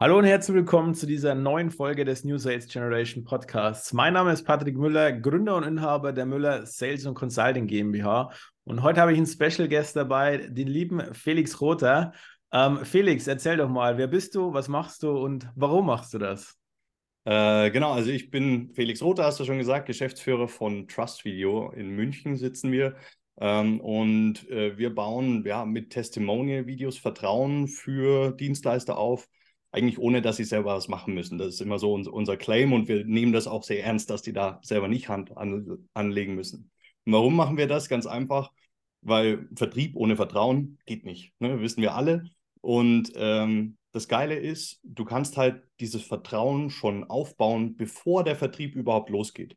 Hallo und herzlich willkommen zu dieser neuen Folge des New Sales Generation Podcasts. Mein Name ist Patrick Müller, Gründer und Inhaber der Müller Sales und Consulting GmbH. Und heute habe ich einen Special Guest dabei, den lieben Felix Rother. Ähm, Felix, erzähl doch mal, wer bist du, was machst du und warum machst du das? Äh, genau, also ich bin Felix Rother, hast du schon gesagt, Geschäftsführer von Trust Video. In München sitzen wir. Ähm, und äh, wir bauen ja mit Testimonial-Videos Vertrauen für Dienstleister auf eigentlich ohne, dass sie selber was machen müssen. Das ist immer so unser Claim und wir nehmen das auch sehr ernst, dass die da selber nicht Hand an, anlegen müssen. Und warum machen wir das? Ganz einfach, weil Vertrieb ohne Vertrauen geht nicht. Ne? Wissen wir alle. Und ähm, das Geile ist, du kannst halt dieses Vertrauen schon aufbauen, bevor der Vertrieb überhaupt losgeht.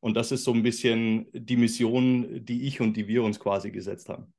Und das ist so ein bisschen die Mission, die ich und die wir uns quasi gesetzt haben.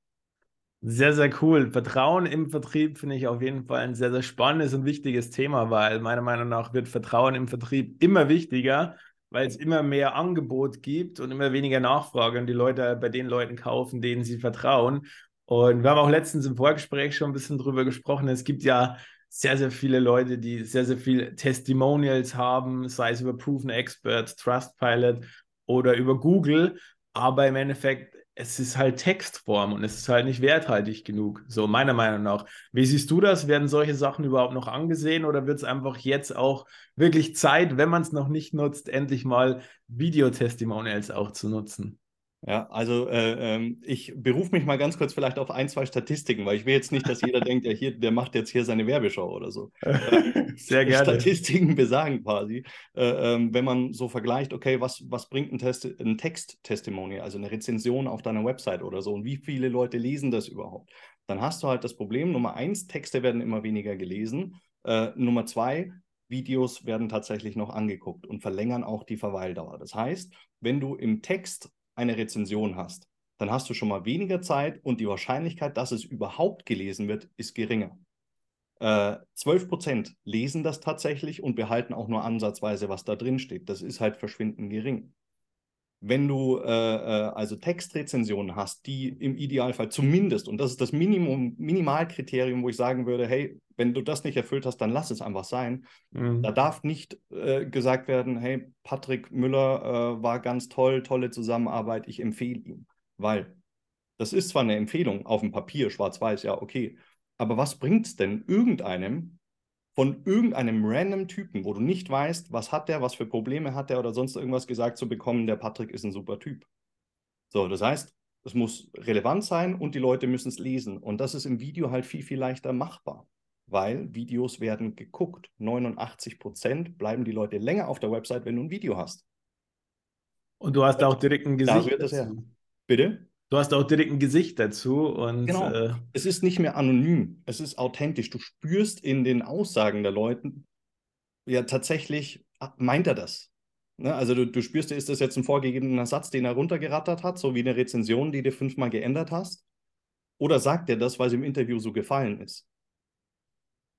Sehr, sehr cool. Vertrauen im Vertrieb finde ich auf jeden Fall ein sehr, sehr spannendes und wichtiges Thema, weil meiner Meinung nach wird Vertrauen im Vertrieb immer wichtiger, weil es immer mehr Angebot gibt und immer weniger Nachfrage und die Leute bei den Leuten kaufen, denen sie vertrauen. Und wir haben auch letztens im Vorgespräch schon ein bisschen drüber gesprochen. Es gibt ja sehr, sehr viele Leute, die sehr, sehr viel Testimonials haben, sei es über Proven Expert, Trustpilot oder über Google. Aber im Endeffekt es ist halt Textform und es ist halt nicht werthaltig genug, so meiner Meinung nach. Wie siehst du das? Werden solche Sachen überhaupt noch angesehen oder wird es einfach jetzt auch wirklich Zeit, wenn man es noch nicht nutzt, endlich mal Videotestimonials auch zu nutzen? Ja, also äh, ähm, ich berufe mich mal ganz kurz vielleicht auf ein, zwei Statistiken, weil ich will jetzt nicht, dass jeder denkt, ja, hier, der macht jetzt hier seine Werbeschau oder so. Sehr gerne. Statistiken besagen quasi, äh, äh, wenn man so vergleicht, okay, was, was bringt ein, Test, ein Text-Testimony, also eine Rezension auf deiner Website oder so und wie viele Leute lesen das überhaupt? Dann hast du halt das Problem, Nummer eins, Texte werden immer weniger gelesen. Äh, Nummer zwei, Videos werden tatsächlich noch angeguckt und verlängern auch die Verweildauer. Das heißt, wenn du im Text eine Rezension hast, dann hast du schon mal weniger Zeit und die Wahrscheinlichkeit, dass es überhaupt gelesen wird, ist geringer. Äh, 12% lesen das tatsächlich und behalten auch nur ansatzweise, was da drin steht. Das ist halt verschwindend gering. Wenn du äh, äh, also Textrezensionen hast, die im Idealfall zumindest, und das ist das Minimum, Minimalkriterium, wo ich sagen würde, hey, wenn du das nicht erfüllt hast, dann lass es einfach sein. Mhm. Da darf nicht äh, gesagt werden, hey, Patrick Müller äh, war ganz toll, tolle Zusammenarbeit, ich empfehle ihn. Weil das ist zwar eine Empfehlung auf dem Papier, schwarz-weiß, ja, okay. Aber was bringt es denn irgendeinem, von irgendeinem random Typen, wo du nicht weißt, was hat der, was für Probleme hat der oder sonst irgendwas gesagt zu bekommen, der Patrick ist ein super Typ. So, das heißt, es muss relevant sein und die Leute müssen es lesen. Und das ist im Video halt viel, viel leichter machbar, weil Videos werden geguckt. 89 Prozent bleiben die Leute länger auf der Website, wenn du ein Video hast. Und du hast auch direkt ein Gesicht. Da rührt das her. Bitte? Du hast auch direkt ein Gesicht dazu und genau. Äh, es ist nicht mehr anonym, es ist authentisch. Du spürst in den Aussagen der Leute, ja tatsächlich ah, meint er das. Ne? Also du, du spürst, ist das jetzt ein vorgegebener Satz, den er runtergerattert hat, so wie eine Rezension, die du fünfmal geändert hast? Oder sagt er das, weil es im Interview so gefallen ist?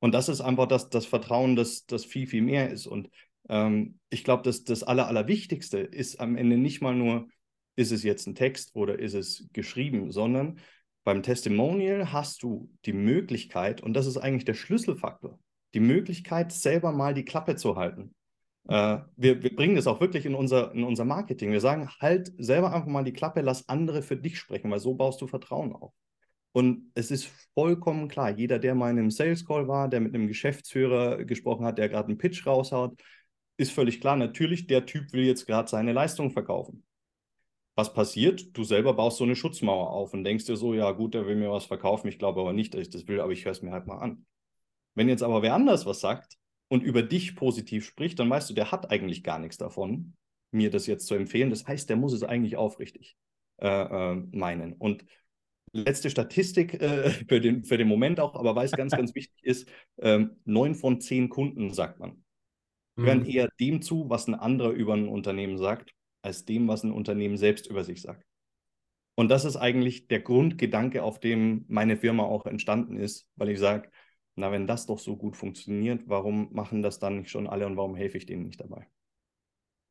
Und das ist einfach das, das Vertrauen, das, das viel, viel mehr ist. Und ähm, ich glaube, das, das Aller, Allerwichtigste ist am Ende nicht mal nur, ist es jetzt ein Text oder ist es geschrieben, sondern beim Testimonial hast du die Möglichkeit, und das ist eigentlich der Schlüsselfaktor, die Möglichkeit, selber mal die Klappe zu halten. Äh, wir, wir bringen das auch wirklich in unser, in unser Marketing. Wir sagen, halt selber einfach mal die Klappe, lass andere für dich sprechen, weil so baust du Vertrauen auf. Und es ist vollkommen klar, jeder, der mal in einem Sales Call war, der mit einem Geschäftsführer gesprochen hat, der gerade einen Pitch raushaut, ist völlig klar, natürlich, der Typ will jetzt gerade seine Leistung verkaufen was passiert? Du selber baust so eine Schutzmauer auf und denkst dir so, ja gut, der will mir was verkaufen, ich glaube aber nicht, dass ich das will, aber ich höre es mir halt mal an. Wenn jetzt aber wer anders was sagt und über dich positiv spricht, dann weißt du, der hat eigentlich gar nichts davon, mir das jetzt zu empfehlen. Das heißt, der muss es eigentlich aufrichtig äh, äh, meinen. Und letzte Statistik äh, für, den, für den Moment auch, aber weil es ganz, ganz wichtig ist, ähm, neun von zehn Kunden, sagt man, hören mhm. eher dem zu, was ein anderer über ein Unternehmen sagt, als dem, was ein Unternehmen selbst über sich sagt. Und das ist eigentlich der Grundgedanke, auf dem meine Firma auch entstanden ist, weil ich sage, na, wenn das doch so gut funktioniert, warum machen das dann nicht schon alle und warum helfe ich denen nicht dabei?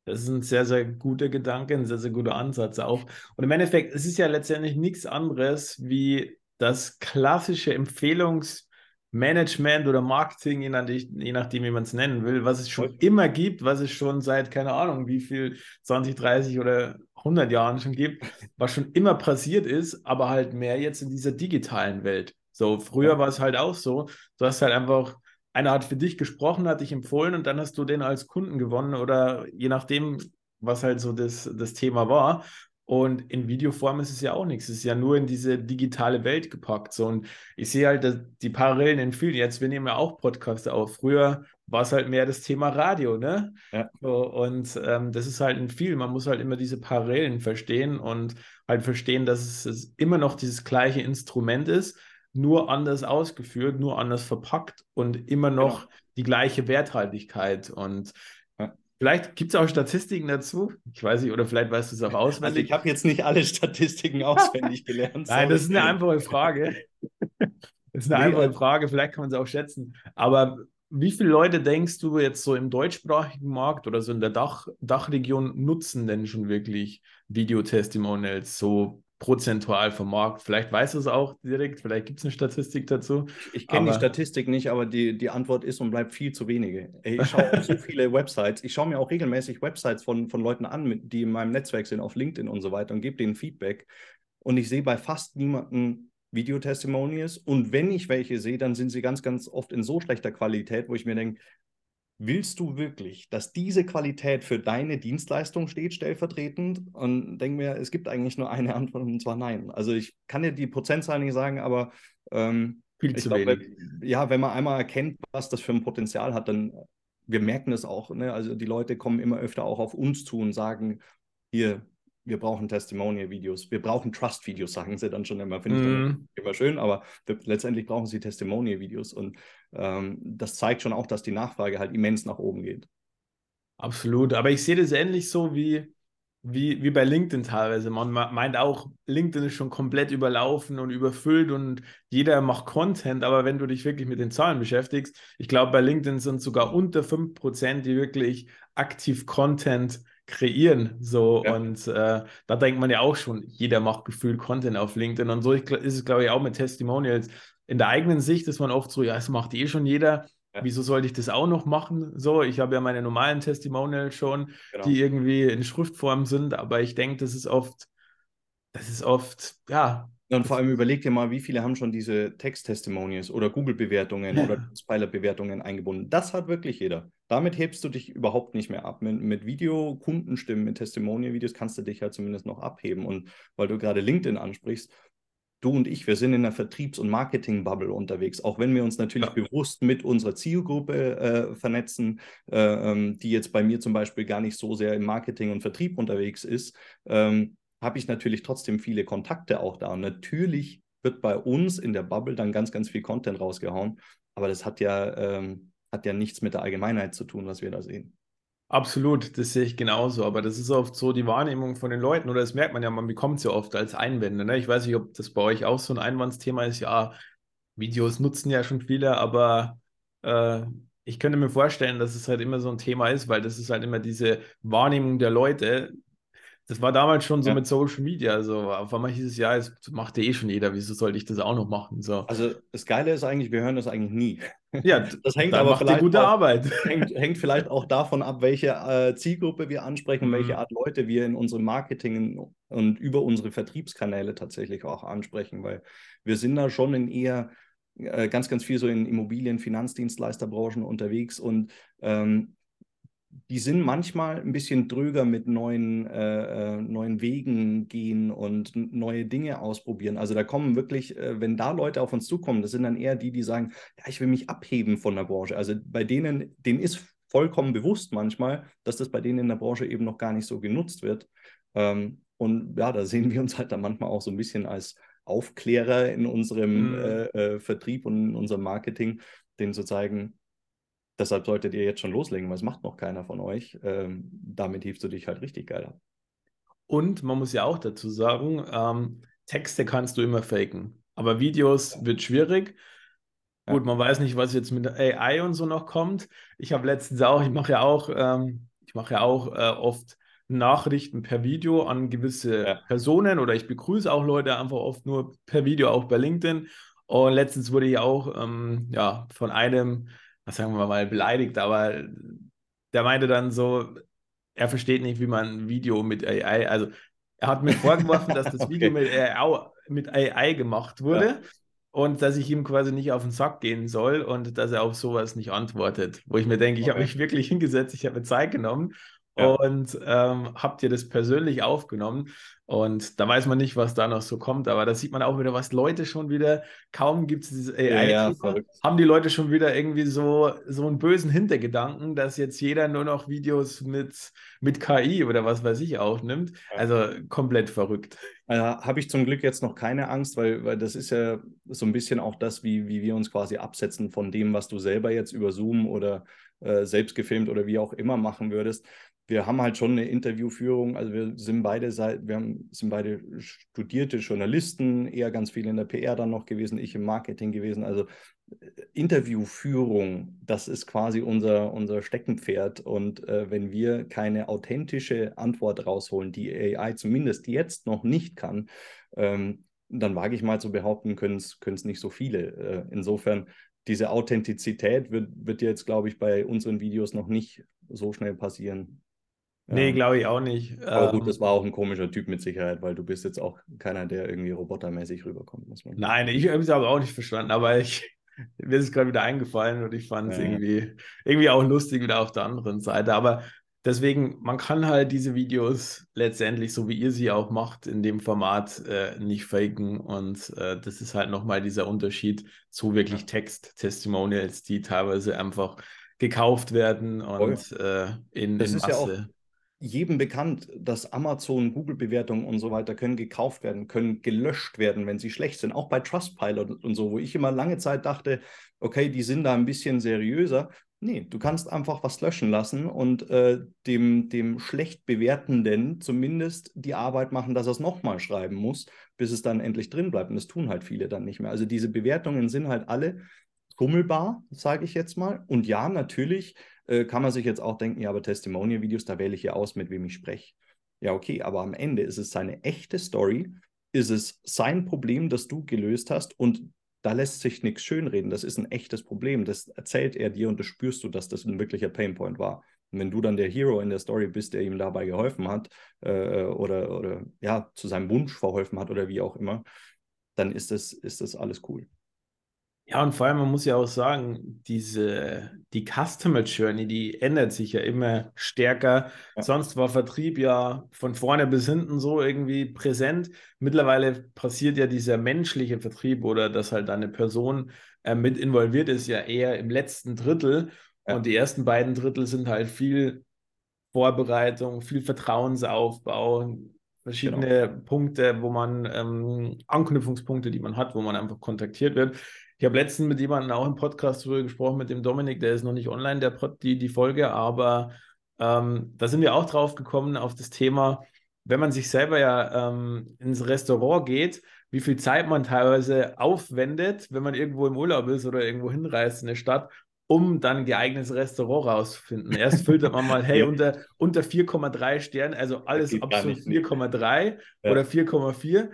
Das ist ein sehr, sehr guter Gedanke, ein sehr, sehr guter Ansatz auch. Und im Endeffekt, es ist ja letztendlich nichts anderes wie das klassische Empfehlungs- Management oder Marketing, je, nach, je nachdem, wie man es nennen will, was es schon immer gibt, was es schon seit, keine Ahnung, wie viel, 20, 30 oder 100 Jahren schon gibt, was schon immer passiert ist, aber halt mehr jetzt in dieser digitalen Welt. So, früher war es halt auch so, du hast halt einfach, einer hat für dich gesprochen, hat dich empfohlen und dann hast du den als Kunden gewonnen oder je nachdem, was halt so das, das Thema war. Und in Videoform ist es ja auch nichts. Es ist ja nur in diese digitale Welt gepackt. So, und ich sehe halt die Parallelen in vielen. Jetzt, wir nehmen ja auch Podcasts auf. Früher war es halt mehr das Thema Radio, ne? Ja. So, und ähm, das ist halt in viel. Man muss halt immer diese Parallelen verstehen und halt verstehen, dass es, es immer noch dieses gleiche Instrument ist, nur anders ausgeführt, nur anders verpackt und immer noch genau. die gleiche Werthaltigkeit. Und Vielleicht gibt es auch Statistiken dazu. Ich weiß nicht, oder vielleicht weißt du es auch auswendig. Also ich habe jetzt nicht alle Statistiken auswendig gelernt. Nein, das ist eine einfache Frage. Das ist eine nee, einfache also Frage, vielleicht kann man es auch schätzen. Aber wie viele Leute denkst du jetzt so im deutschsprachigen Markt oder so in der Dach, Dachregion nutzen denn schon wirklich Videotestimonials so prozentual vom Markt? Vielleicht weißt du es auch direkt, vielleicht gibt es eine Statistik dazu. Ich kenne die Statistik nicht, aber die, die Antwort ist und bleibt viel zu wenige. Ich schaue so viele Websites. Ich schaue mir auch regelmäßig Websites von, von Leuten an, die in meinem Netzwerk sind, auf LinkedIn und so weiter und gebe denen Feedback. Und ich sehe bei fast niemandem Videotestimonials. Und wenn ich welche sehe, dann sind sie ganz, ganz oft in so schlechter Qualität, wo ich mir denke, willst du wirklich, dass diese Qualität für deine Dienstleistung steht, stellvertretend? Und denke mir, es gibt eigentlich nur eine Antwort und zwar nein. Also ich kann dir die Prozentzahl nicht sagen, aber ähm, viel zu glaub, wenig. Ja, wenn man einmal erkennt, was das für ein Potenzial hat, dann wir merken das auch. Ne? Also die Leute kommen immer öfter auch auf uns zu und sagen, hier, wir brauchen Testimonial-Videos, wir brauchen Trust-Videos, sagen sie dann schon immer. Finde ich mm. immer schön, aber letztendlich brauchen sie Testimonial-Videos und ähm, das zeigt schon auch, dass die Nachfrage halt immens nach oben geht. Absolut, aber ich sehe das ähnlich so wie, wie, wie bei LinkedIn teilweise. Man meint auch, LinkedIn ist schon komplett überlaufen und überfüllt und jeder macht Content, aber wenn du dich wirklich mit den Zahlen beschäftigst, ich glaube, bei LinkedIn sind sogar unter 5%, die wirklich aktiv Content kreieren. So, ja. und äh, da denkt man ja auch schon, jeder macht gefühlt Content auf LinkedIn. Und so ist es, glaube ich, auch mit Testimonials. In der eigenen Sicht ist man oft so, ja, es macht eh schon jeder. Ja. Wieso sollte ich das auch noch machen? So, ich habe ja meine normalen Testimonials schon, genau. die irgendwie in Schriftform sind, aber ich denke, das ist oft, das ist oft, ja, und vor allem überleg dir mal, wie viele haben schon diese Text-Testimonials oder Google-Bewertungen ja. oder Spiler-Bewertungen eingebunden. Das hat wirklich jeder. Damit hebst du dich überhaupt nicht mehr ab. Mit, mit Video, Kundenstimmen, mit Testimonial-Videos kannst du dich halt zumindest noch abheben. Und weil du gerade LinkedIn ansprichst, du und ich, wir sind in einer Vertriebs- und Marketing-Bubble unterwegs, auch wenn wir uns natürlich ja. bewusst mit unserer Zielgruppe äh, vernetzen, äh, ähm, die jetzt bei mir zum Beispiel gar nicht so sehr im Marketing und Vertrieb unterwegs ist. Ähm, habe ich natürlich trotzdem viele Kontakte auch da. Und natürlich wird bei uns in der Bubble dann ganz, ganz viel Content rausgehauen. Aber das hat ja, ähm, hat ja nichts mit der Allgemeinheit zu tun, was wir da sehen. Absolut, das sehe ich genauso. Aber das ist oft so die Wahrnehmung von den Leuten, oder das merkt man ja, man bekommt es ja oft als Einwände. Ne? Ich weiß nicht, ob das bei euch auch so ein Einwandsthema ist. Ja, Videos nutzen ja schon viele, aber äh, ich könnte mir vorstellen, dass es halt immer so ein Thema ist, weil das ist halt immer diese Wahrnehmung der Leute, das war damals schon so ja. mit Social Media. Also auf einmal hieß es, ja, es macht eh schon jeder, wieso sollte ich das auch noch machen? So. Also das Geile ist eigentlich, wir hören das eigentlich nie. Ja, das hängt aber vielleicht gute auch, Arbeit. Hängt, hängt, vielleicht auch davon ab, welche äh, Zielgruppe wir ansprechen, mhm. welche Art Leute wir in unserem Marketing und über unsere Vertriebskanäle tatsächlich auch ansprechen, weil wir sind da schon in eher äh, ganz, ganz viel so in Immobilien, Finanzdienstleisterbranchen unterwegs und ähm, die sind manchmal ein bisschen dröger mit neuen, äh, äh, neuen Wegen gehen und neue Dinge ausprobieren. Also da kommen wirklich, äh, wenn da Leute auf uns zukommen, das sind dann eher die, die sagen, ja, ich will mich abheben von der Branche. Also bei denen, denen ist vollkommen bewusst manchmal, dass das bei denen in der Branche eben noch gar nicht so genutzt wird. Ähm, und ja, da sehen wir uns halt dann manchmal auch so ein bisschen als Aufklärer in unserem mhm. äh, äh, Vertrieb und in unserem Marketing, denen zu zeigen, Deshalb solltet ihr jetzt schon loslegen, weil es macht noch keiner von euch. Ähm, damit hebst du dich halt richtig geil ab. Und man muss ja auch dazu sagen, ähm, Texte kannst du immer faken. Aber Videos wird schwierig. Ja. Gut, man weiß nicht, was jetzt mit AI und so noch kommt. Ich habe letztens auch, ich mache ja auch, ähm, ich mache ja auch äh, oft Nachrichten per Video an gewisse ja. Personen oder ich begrüße auch Leute einfach oft nur per Video auch bei LinkedIn. Und letztens wurde ich auch ähm, ja, von einem, was sagen wir mal, beleidigt, aber der meinte dann so, er versteht nicht, wie man ein Video mit AI, also er hat mir vorgeworfen, dass das okay. Video mit AI, mit AI gemacht wurde. Ja und dass ich ihm quasi nicht auf den Sack gehen soll und dass er auf sowas nicht antwortet. Wo ich mir denke, ich okay. habe mich wirklich hingesetzt, ich habe mir Zeit genommen ja. und ähm, habt ihr das persönlich aufgenommen. Und da weiß man nicht, was da noch so kommt, aber da sieht man auch wieder, was Leute schon wieder, kaum gibt es dieses AI, ja, ja, haben die Leute schon wieder irgendwie so, so einen bösen Hintergedanken, dass jetzt jeder nur noch Videos mit, mit KI oder was weiß ich aufnimmt. Also komplett verrückt. Äh, Habe ich zum Glück jetzt noch keine Angst, weil, weil das ist ja so ein bisschen auch das, wie, wie wir uns quasi absetzen von dem, was du selber jetzt über Zoom oder äh, selbst gefilmt oder wie auch immer machen würdest wir haben halt schon eine Interviewführung, also wir sind beide wir haben, sind beide studierte Journalisten, eher ganz viel in der PR dann noch gewesen, ich im Marketing gewesen. Also äh, Interviewführung, das ist quasi unser, unser Steckenpferd. Und äh, wenn wir keine authentische Antwort rausholen, die AI zumindest jetzt noch nicht kann, ähm, dann wage ich mal zu behaupten, können es nicht so viele. Äh, insofern diese Authentizität wird, wird jetzt, glaube ich, bei unseren Videos noch nicht so schnell passieren. Nee, glaube ich auch nicht. Aber gut, das ähm, war auch ein komischer Typ mit Sicherheit, weil du bist jetzt auch keiner, der irgendwie robotermäßig rüberkommt, muss man Nein, ich habe es aber auch nicht verstanden, aber ich, mir ist es gerade wieder eingefallen und ich fand es ja. irgendwie, irgendwie auch lustig wieder auf der anderen Seite. Aber deswegen, man kann halt diese Videos letztendlich, so wie ihr sie auch macht, in dem Format äh, nicht faken. Und äh, das ist halt nochmal dieser Unterschied zu wirklich ja. Text-Testimonials, die teilweise einfach gekauft werden und äh, in, das in Masse. Ja jedem bekannt, dass Amazon, Google-Bewertungen und so weiter können gekauft werden, können gelöscht werden, wenn sie schlecht sind. Auch bei Trustpilot und so, wo ich immer lange Zeit dachte, okay, die sind da ein bisschen seriöser. Nee, du kannst einfach was löschen lassen und äh, dem, dem schlecht Bewertenden zumindest die Arbeit machen, dass er es nochmal schreiben muss, bis es dann endlich drin bleibt. Und das tun halt viele dann nicht mehr. Also diese Bewertungen sind halt alle schummelbar, sage ich jetzt mal. Und ja, natürlich äh, kann man sich jetzt auch denken, ja, aber Testimonial-Videos, da wähle ich ja aus, mit wem ich spreche. Ja, okay, aber am Ende ist es seine echte Story, ist es sein Problem, das du gelöst hast und da lässt sich nichts schönreden. Das ist ein echtes Problem. Das erzählt er dir und das spürst du, dass das ein wirklicher Painpoint war. Und wenn du dann der Hero in der Story bist, der ihm dabei geholfen hat äh, oder, oder ja, zu seinem Wunsch verholfen hat oder wie auch immer, dann ist das, ist das alles cool. Ja, und vor allem, man muss ja auch sagen, diese, die Customer Journey, die ändert sich ja immer stärker. Ja. Sonst war Vertrieb ja von vorne bis hinten so irgendwie präsent. Mittlerweile passiert ja dieser menschliche Vertrieb oder dass halt eine Person äh, mit involviert ist, ja eher im letzten Drittel. Ja. Und die ersten beiden Drittel sind halt viel Vorbereitung, viel Vertrauensaufbau, verschiedene genau. Punkte, wo man ähm, Anknüpfungspunkte, die man hat, wo man einfach kontaktiert wird. Ich habe letztens mit jemandem auch im Podcast darüber gesprochen, mit dem Dominik, der ist noch nicht online, der die, die Folge, aber ähm, da sind wir auch drauf gekommen auf das Thema, wenn man sich selber ja ähm, ins Restaurant geht, wie viel Zeit man teilweise aufwendet, wenn man irgendwo im Urlaub ist oder irgendwo hinreist in eine Stadt, um dann ein geeignetes Restaurant rauszufinden. Erst filtert man mal, hey, ja. unter, unter 4,3 Sternen, also alles absolut 4,3 ja. oder 4,4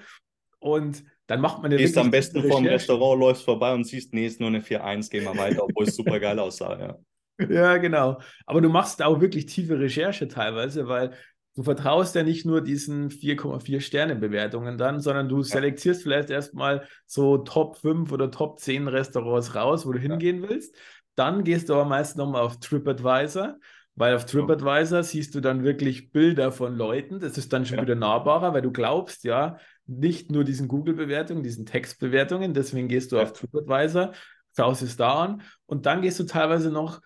und dann macht man ja Gehst am besten vor dem Restaurant, läufst vorbei und siehst, nee, ist nur eine 4-1, gehen wir weiter, obwohl es super geil aussah, ja. Ja, genau. Aber du machst auch wirklich tiefe Recherche teilweise, weil du vertraust ja nicht nur diesen 4,4 Sterne Bewertungen dann, sondern du selektierst vielleicht erstmal so Top 5 oder Top 10 Restaurants raus, wo du hingehen ja. willst. Dann gehst du aber meist nochmal auf TripAdvisor, weil auf TripAdvisor siehst du dann wirklich Bilder von Leuten. Das ist dann schon ja. wieder nahbarer, weil du glaubst, ja, nicht nur diesen Google-Bewertungen, diesen Textbewertungen. Deswegen gehst du ja. auf TripAdvisor, schaust es da an und dann gehst du teilweise noch,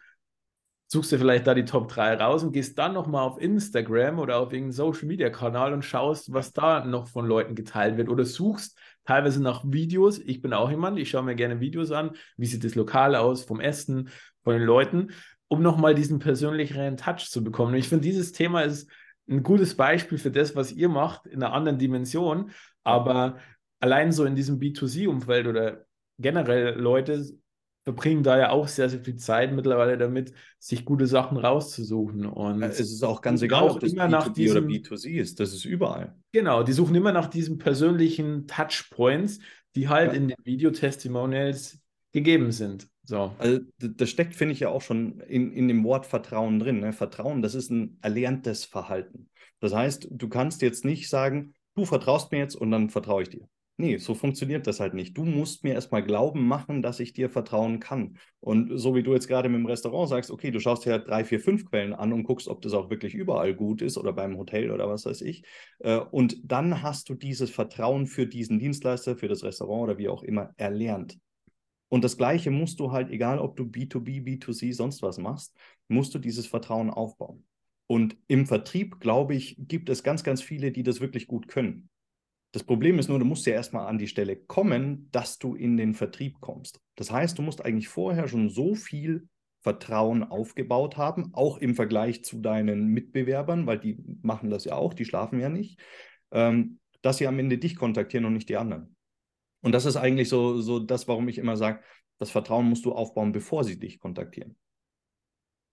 suchst dir vielleicht da die Top 3 raus und gehst dann nochmal auf Instagram oder auf irgendeinen Social-Media-Kanal und schaust, was da noch von Leuten geteilt wird oder suchst teilweise nach Videos. Ich bin auch jemand, ich schaue mir gerne Videos an, wie sieht das Lokal aus, vom Essen, von den Leuten, um nochmal diesen persönlicheren Touch zu bekommen. Und ich finde, dieses Thema ist ein gutes Beispiel für das, was ihr macht, in einer anderen Dimension. Aber allein so in diesem B2C-Umfeld oder generell Leute verbringen da ja auch sehr, sehr viel Zeit mittlerweile damit, sich gute Sachen rauszusuchen. Und es ist auch ganz egal, ob das B2B diesem, oder B2C ist, das ist überall. Genau, die suchen immer nach diesen persönlichen Touchpoints, die halt ja. in den Videotestimonials gegeben sind. So. Also das steckt, finde ich, ja auch schon in, in dem Wort Vertrauen drin. Ne? Vertrauen, das ist ein erlerntes Verhalten. Das heißt, du kannst jetzt nicht sagen, du vertraust mir jetzt und dann vertraue ich dir. Nee, so funktioniert das halt nicht. Du musst mir erstmal glauben machen, dass ich dir vertrauen kann. Und so wie du jetzt gerade mit dem Restaurant sagst, okay, du schaust dir drei, vier, fünf Quellen an und guckst, ob das auch wirklich überall gut ist oder beim Hotel oder was weiß ich. Äh, und dann hast du dieses Vertrauen für diesen Dienstleister, für das Restaurant oder wie auch immer erlernt. Und das Gleiche musst du halt, egal ob du B2B, B2C, sonst was machst, musst du dieses Vertrauen aufbauen. Und im Vertrieb, glaube ich, gibt es ganz, ganz viele, die das wirklich gut können. Das Problem ist nur, du musst ja erstmal an die Stelle kommen, dass du in den Vertrieb kommst. Das heißt, du musst eigentlich vorher schon so viel Vertrauen aufgebaut haben, auch im Vergleich zu deinen Mitbewerbern, weil die machen das ja auch, die schlafen ja nicht, ähm, dass sie am Ende dich kontaktieren und nicht die anderen. Und das ist eigentlich so, so das, warum ich immer sage, das Vertrauen musst du aufbauen, bevor sie dich kontaktieren.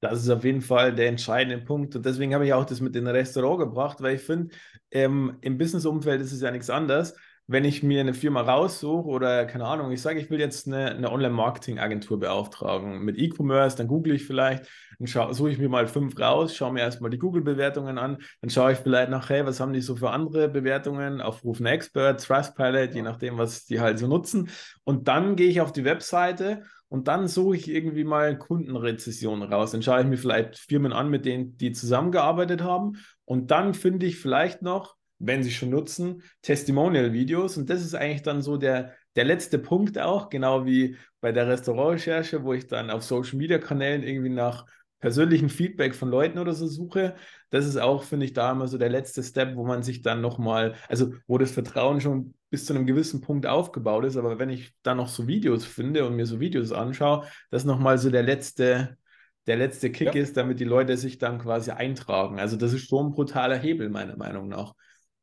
Das ist auf jeden Fall der entscheidende Punkt. Und deswegen habe ich auch das mit dem Restaurant gebracht, weil ich finde, ähm, im Business-Umfeld ist es ja nichts anderes. Wenn ich mir eine Firma raussuche oder keine Ahnung, ich sage, ich will jetzt eine, eine Online-Marketing-Agentur beauftragen mit E-Commerce, dann google ich vielleicht, dann suche ich mir mal fünf raus, schaue mir erstmal die Google-Bewertungen an, dann schaue ich vielleicht nach, hey, was haben die so für andere Bewertungen, aufrufen Expert, Trustpilot, je nachdem, was die halt so nutzen. Und dann gehe ich auf die Webseite und dann suche ich irgendwie mal Kundenrezessionen raus. Dann schaue ich mir vielleicht Firmen an, mit denen die zusammengearbeitet haben. Und dann finde ich vielleicht noch, wenn sie schon nutzen, Testimonial-Videos. Und das ist eigentlich dann so der, der letzte Punkt auch, genau wie bei der Restaurantrecherche, wo ich dann auf Social-Media-Kanälen irgendwie nach persönlichen Feedback von Leuten oder so suche. Das ist auch, finde ich, da immer so der letzte Step, wo man sich dann nochmal, also wo das Vertrauen schon bis zu einem gewissen Punkt aufgebaut ist. Aber wenn ich dann noch so Videos finde und mir so Videos anschaue, das nochmal so der letzte, der letzte Kick ja. ist, damit die Leute sich dann quasi eintragen. Also das ist schon ein brutaler Hebel, meiner Meinung nach.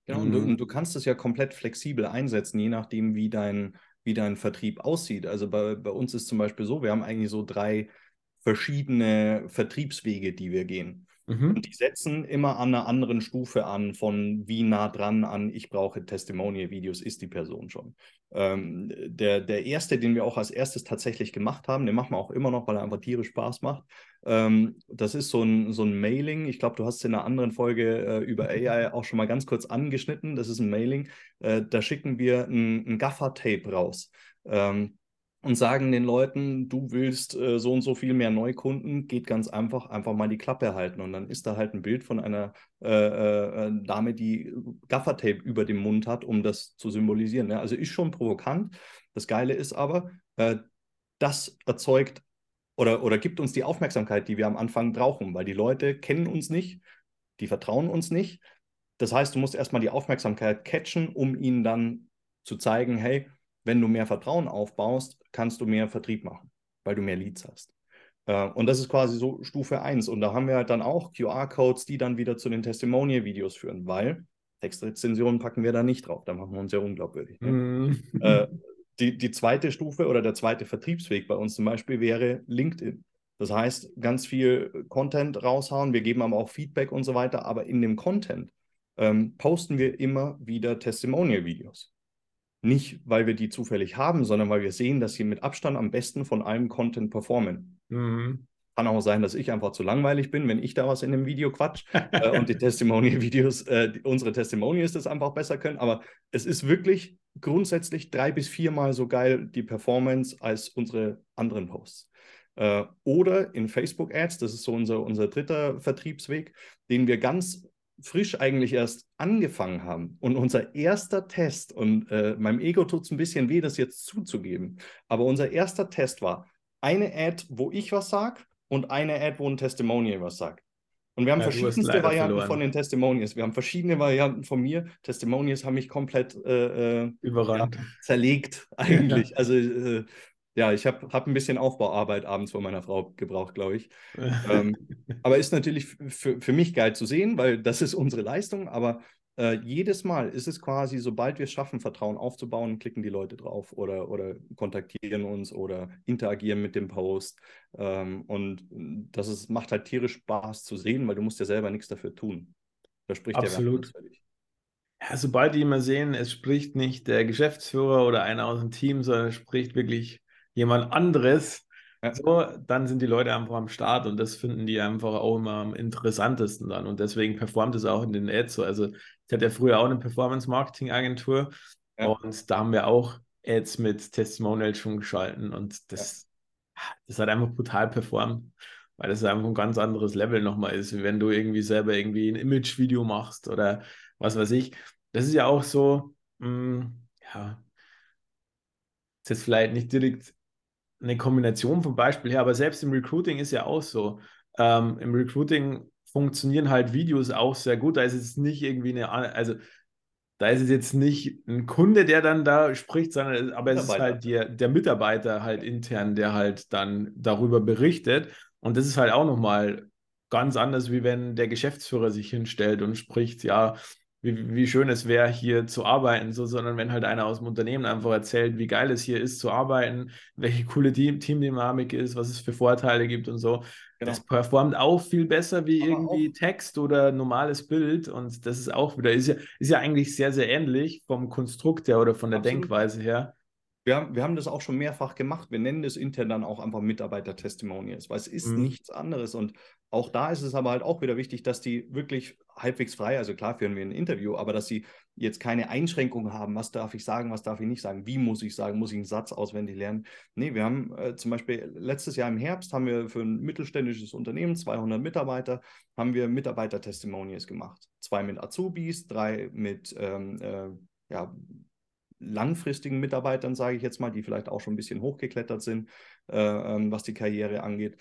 Genau, und du, mhm. und du kannst es ja komplett flexibel einsetzen, je nachdem, wie dein, wie dein Vertrieb aussieht. Also bei, bei uns ist zum Beispiel so, wir haben eigentlich so drei verschiedene Vertriebswege, die wir gehen. Mhm. Und die setzen immer an einer anderen Stufe an, von wie nah dran an ich brauche Testimonial-Videos ist die Person schon. Ähm, der, der erste, den wir auch als erstes tatsächlich gemacht haben, den machen wir auch immer noch, weil er einfach tierisch Spaß macht. Ähm, das ist so ein, so ein Mailing. Ich glaube, du hast es in einer anderen Folge äh, über mhm. AI auch schon mal ganz kurz angeschnitten. Das ist ein Mailing. Äh, da schicken wir ein, ein Gaffer-Tape raus. Ähm, und sagen den Leuten, du willst äh, so und so viel mehr Neukunden, geht ganz einfach, einfach mal die Klappe halten. Und dann ist da halt ein Bild von einer äh, äh, äh Dame, die Gaffertape über dem Mund hat, um das zu symbolisieren. Ja? Also ist schon provokant. Das Geile ist aber, äh, das erzeugt oder, oder gibt uns die Aufmerksamkeit, die wir am Anfang brauchen, weil die Leute kennen uns nicht, die vertrauen uns nicht. Das heißt, du musst erstmal die Aufmerksamkeit catchen, um ihnen dann zu zeigen, hey, wenn du mehr Vertrauen aufbaust, kannst du mehr Vertrieb machen, weil du mehr Leads hast. Äh, und das ist quasi so Stufe 1. Und da haben wir halt dann auch QR-Codes, die dann wieder zu den Testimonial-Videos führen, weil Textrezensionen packen wir da nicht drauf. Da machen wir uns ja unglaubwürdig. Ne? Mm. Äh, die, die zweite Stufe oder der zweite Vertriebsweg bei uns zum Beispiel wäre LinkedIn. Das heißt, ganz viel Content raushauen. Wir geben aber auch Feedback und so weiter. Aber in dem Content ähm, posten wir immer wieder Testimonial-Videos. Nicht, weil wir die zufällig haben, sondern weil wir sehen, dass sie mit Abstand am besten von allem Content performen. Mhm. Kann auch sein, dass ich einfach zu langweilig bin, wenn ich da was in dem Video quatsch äh, und die Testimonial-Videos, äh, unsere Testimonials das einfach besser können. Aber es ist wirklich grundsätzlich drei bis viermal so geil die Performance als unsere anderen Posts. Äh, oder in Facebook-Ads, das ist so unser, unser dritter Vertriebsweg, den wir ganz frisch eigentlich erst angefangen haben und unser erster Test, und äh, meinem Ego tut es ein bisschen weh, das jetzt zuzugeben, aber unser erster Test war eine Ad, wo ich was sage und eine Ad, wo ein Testimonial was sagt. Und wir haben ja, verschiedenste Varianten verloren. von den Testimonials. Wir haben verschiedene Varianten von mir. Testimonials haben mich komplett äh, äh Überrannt. Ja, zerlegt, eigentlich. Ja. Also äh, ja, ich habe hab ein bisschen Aufbauarbeit abends von meiner Frau gebraucht, glaube ich. ähm, aber ist natürlich für, für mich geil zu sehen, weil das ist unsere Leistung. Aber äh, jedes Mal ist es quasi, sobald wir es schaffen, Vertrauen aufzubauen, klicken die Leute drauf oder, oder kontaktieren uns oder interagieren mit dem Post. Ähm, und das ist, macht halt tierisch Spaß zu sehen, weil du musst ja selber nichts dafür tun. Da spricht Absolut. der ja, sobald die immer sehen, es spricht nicht der Geschäftsführer oder einer aus dem Team, sondern es spricht wirklich jemand anderes, ja. so, dann sind die Leute einfach am Start und das finden die einfach auch immer am interessantesten dann. Und deswegen performt es auch in den Ads so. Also ich hatte ja früher auch eine Performance-Marketing-Agentur ja. und da haben wir auch Ads mit Testimonials schon geschalten und das, ja. das hat einfach brutal performt weil das einfach ein ganz anderes Level nochmal ist, wie wenn du irgendwie selber irgendwie ein Image-Video machst oder was weiß ich. Das ist ja auch so, mh, hm, ja, ist jetzt vielleicht nicht direkt eine Kombination vom Beispiel her, aber selbst im Recruiting ist ja auch so. Ähm, Im Recruiting funktionieren halt Videos auch sehr gut. Da ist es nicht irgendwie eine, also da ist es jetzt nicht ein Kunde, der dann da spricht, sondern aber es ist halt der, der Mitarbeiter halt intern, der halt dann darüber berichtet. Und das ist halt auch nochmal ganz anders, wie wenn der Geschäftsführer sich hinstellt und spricht, ja, wie, wie schön es wäre, hier zu arbeiten, so, sondern wenn halt einer aus dem Unternehmen einfach erzählt, wie geil es hier ist zu arbeiten, welche coole Team Teamdynamik ist, was es für Vorteile gibt und so. Genau. Das performt auch viel besser wie Aber irgendwie auch. Text oder normales Bild. Und das ist auch wieder, ist ja, ist ja eigentlich sehr, sehr ähnlich vom Konstrukt her oder von der Absolut. Denkweise her. Wir haben, wir haben das auch schon mehrfach gemacht. Wir nennen das intern dann auch einfach Mitarbeiter-Testimonials, weil es ist mhm. nichts anderes. Und auch da ist es aber halt auch wieder wichtig, dass die wirklich halbwegs frei, also klar führen wir ein Interview, aber dass sie jetzt keine Einschränkungen haben, was darf ich sagen, was darf ich nicht sagen, wie muss ich sagen, muss ich einen Satz auswendig lernen. Nee, wir haben äh, zum Beispiel letztes Jahr im Herbst haben wir für ein mittelständisches Unternehmen, 200 Mitarbeiter, haben wir Mitarbeiter-Testimonials gemacht. Zwei mit Azubis, drei mit ähm, äh, ja, langfristigen Mitarbeitern, sage ich jetzt mal, die vielleicht auch schon ein bisschen hochgeklettert sind, äh, ähm, was die Karriere angeht.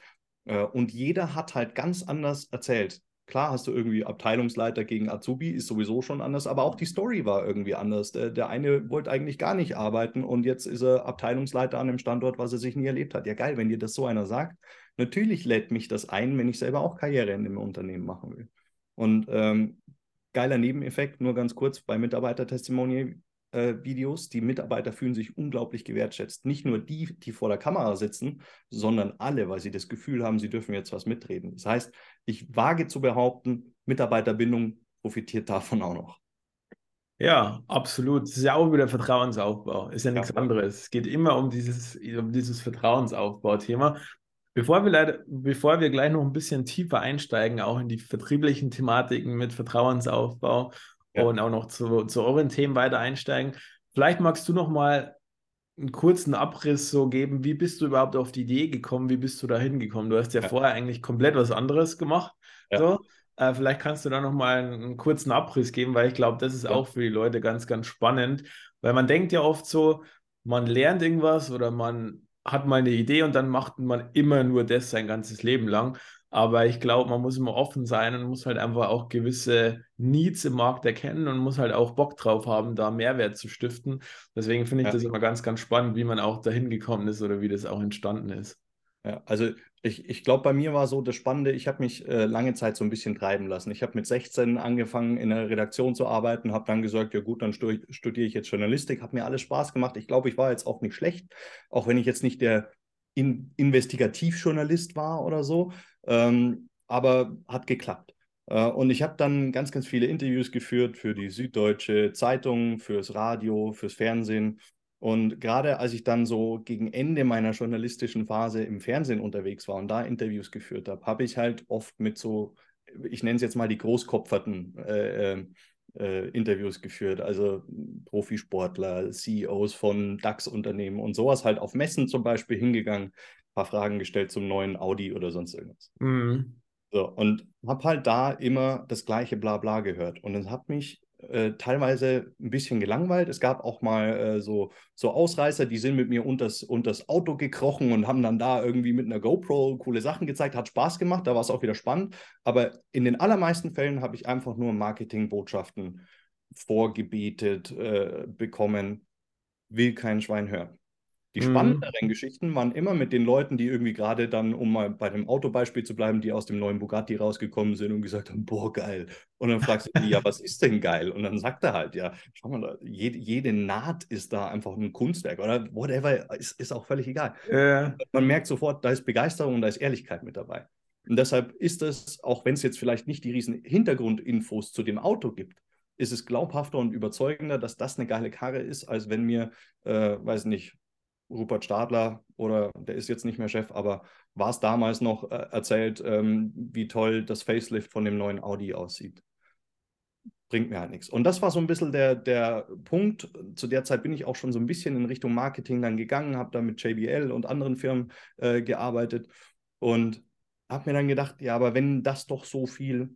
Äh, und jeder hat halt ganz anders erzählt. Klar hast du irgendwie Abteilungsleiter gegen Azubi, ist sowieso schon anders, aber auch die Story war irgendwie anders. Der, der eine wollte eigentlich gar nicht arbeiten und jetzt ist er Abteilungsleiter an einem Standort, was er sich nie erlebt hat. Ja, geil, wenn dir das so einer sagt. Natürlich lädt mich das ein, wenn ich selber auch Karriere in dem Unternehmen machen will. Und ähm, geiler Nebeneffekt, nur ganz kurz bei Mitarbeiter-Testimonial Videos. Die Mitarbeiter fühlen sich unglaublich gewertschätzt. Nicht nur die, die vor der Kamera sitzen, sondern alle, weil sie das Gefühl haben, sie dürfen jetzt was mitreden. Das heißt, ich wage zu behaupten, Mitarbeiterbindung profitiert davon auch noch. Ja, absolut. Das ist ja auch wieder Vertrauensaufbau. Ist ja nichts ja. anderes. Es geht immer um dieses, um dieses Vertrauensaufbau-Thema. Bevor wir, leider, bevor wir gleich noch ein bisschen tiefer einsteigen, auch in die vertrieblichen Thematiken mit Vertrauensaufbau ja. und auch noch zu, zu euren Themen weiter einsteigen. Vielleicht magst du noch mal einen kurzen Abriss so geben. Wie bist du überhaupt auf die Idee gekommen? Wie bist du da hingekommen? Du hast ja, ja. vorher eigentlich komplett was anderes gemacht. Ja. So. Äh, vielleicht kannst du da noch mal einen, einen kurzen Abriss geben, weil ich glaube, das ist auch für die Leute ganz, ganz spannend. Weil man denkt ja oft so, man lernt irgendwas oder man hat mal eine Idee und dann macht man immer nur das sein ganzes Leben lang. Aber ich glaube, man muss immer offen sein und muss halt einfach auch gewisse Needs im Markt erkennen und muss halt auch Bock drauf haben, da Mehrwert zu stiften. Deswegen finde ich ja. das immer ganz, ganz spannend, wie man auch dahin gekommen ist oder wie das auch entstanden ist. Ja, also ich, ich glaube, bei mir war so das Spannende, ich habe mich äh, lange Zeit so ein bisschen treiben lassen. Ich habe mit 16 angefangen, in der Redaktion zu arbeiten, habe dann gesagt, ja gut, dann studiere ich jetzt Journalistik, hat mir alles Spaß gemacht. Ich glaube, ich war jetzt auch nicht schlecht, auch wenn ich jetzt nicht der in Investigativjournalist war oder so, ähm, aber hat geklappt. Äh, und ich habe dann ganz, ganz viele Interviews geführt für die Süddeutsche Zeitung, fürs Radio, fürs Fernsehen. Und gerade als ich dann so gegen Ende meiner journalistischen Phase im Fernsehen unterwegs war und da Interviews geführt habe, habe ich halt oft mit so, ich nenne es jetzt mal die Großkopferten äh, äh, äh, Interviews geführt, also Profisportler, CEOs von DAX-Unternehmen und sowas halt auf Messen zum Beispiel hingegangen, paar Fragen gestellt zum neuen Audi oder sonst irgendwas. Mhm. So, und habe halt da immer das gleiche Blabla gehört. Und es hat mich äh, teilweise ein bisschen gelangweilt. Es gab auch mal äh, so, so Ausreißer, die sind mit mir unters, unters Auto gekrochen und haben dann da irgendwie mit einer GoPro coole Sachen gezeigt. Hat Spaß gemacht, da war es auch wieder spannend. Aber in den allermeisten Fällen habe ich einfach nur Marketingbotschaften vorgebetet äh, bekommen. Will kein Schwein hören. Die mhm. spannenderen Geschichten waren immer mit den Leuten, die irgendwie gerade dann, um mal bei dem Autobeispiel zu bleiben, die aus dem neuen Bugatti rausgekommen sind und gesagt haben, boah, geil. Und dann fragst du die, ja, was ist denn geil? Und dann sagt er halt, ja, schau mal, jede, jede Naht ist da einfach ein Kunstwerk oder whatever, ist, ist auch völlig egal. Äh. Man merkt sofort, da ist Begeisterung und da ist Ehrlichkeit mit dabei. Und deshalb ist es, auch wenn es jetzt vielleicht nicht die riesen Hintergrundinfos zu dem Auto gibt, ist es glaubhafter und überzeugender, dass das eine geile Karre ist, als wenn mir, äh, weiß nicht, Rupert Stadler oder der ist jetzt nicht mehr Chef, aber war es damals noch äh, erzählt, ähm, wie toll das Facelift von dem neuen Audi aussieht. Bringt mir halt nichts. Und das war so ein bisschen der, der Punkt. Zu der Zeit bin ich auch schon so ein bisschen in Richtung Marketing dann gegangen, habe da mit JBL und anderen Firmen äh, gearbeitet und habe mir dann gedacht, ja, aber wenn das doch so viel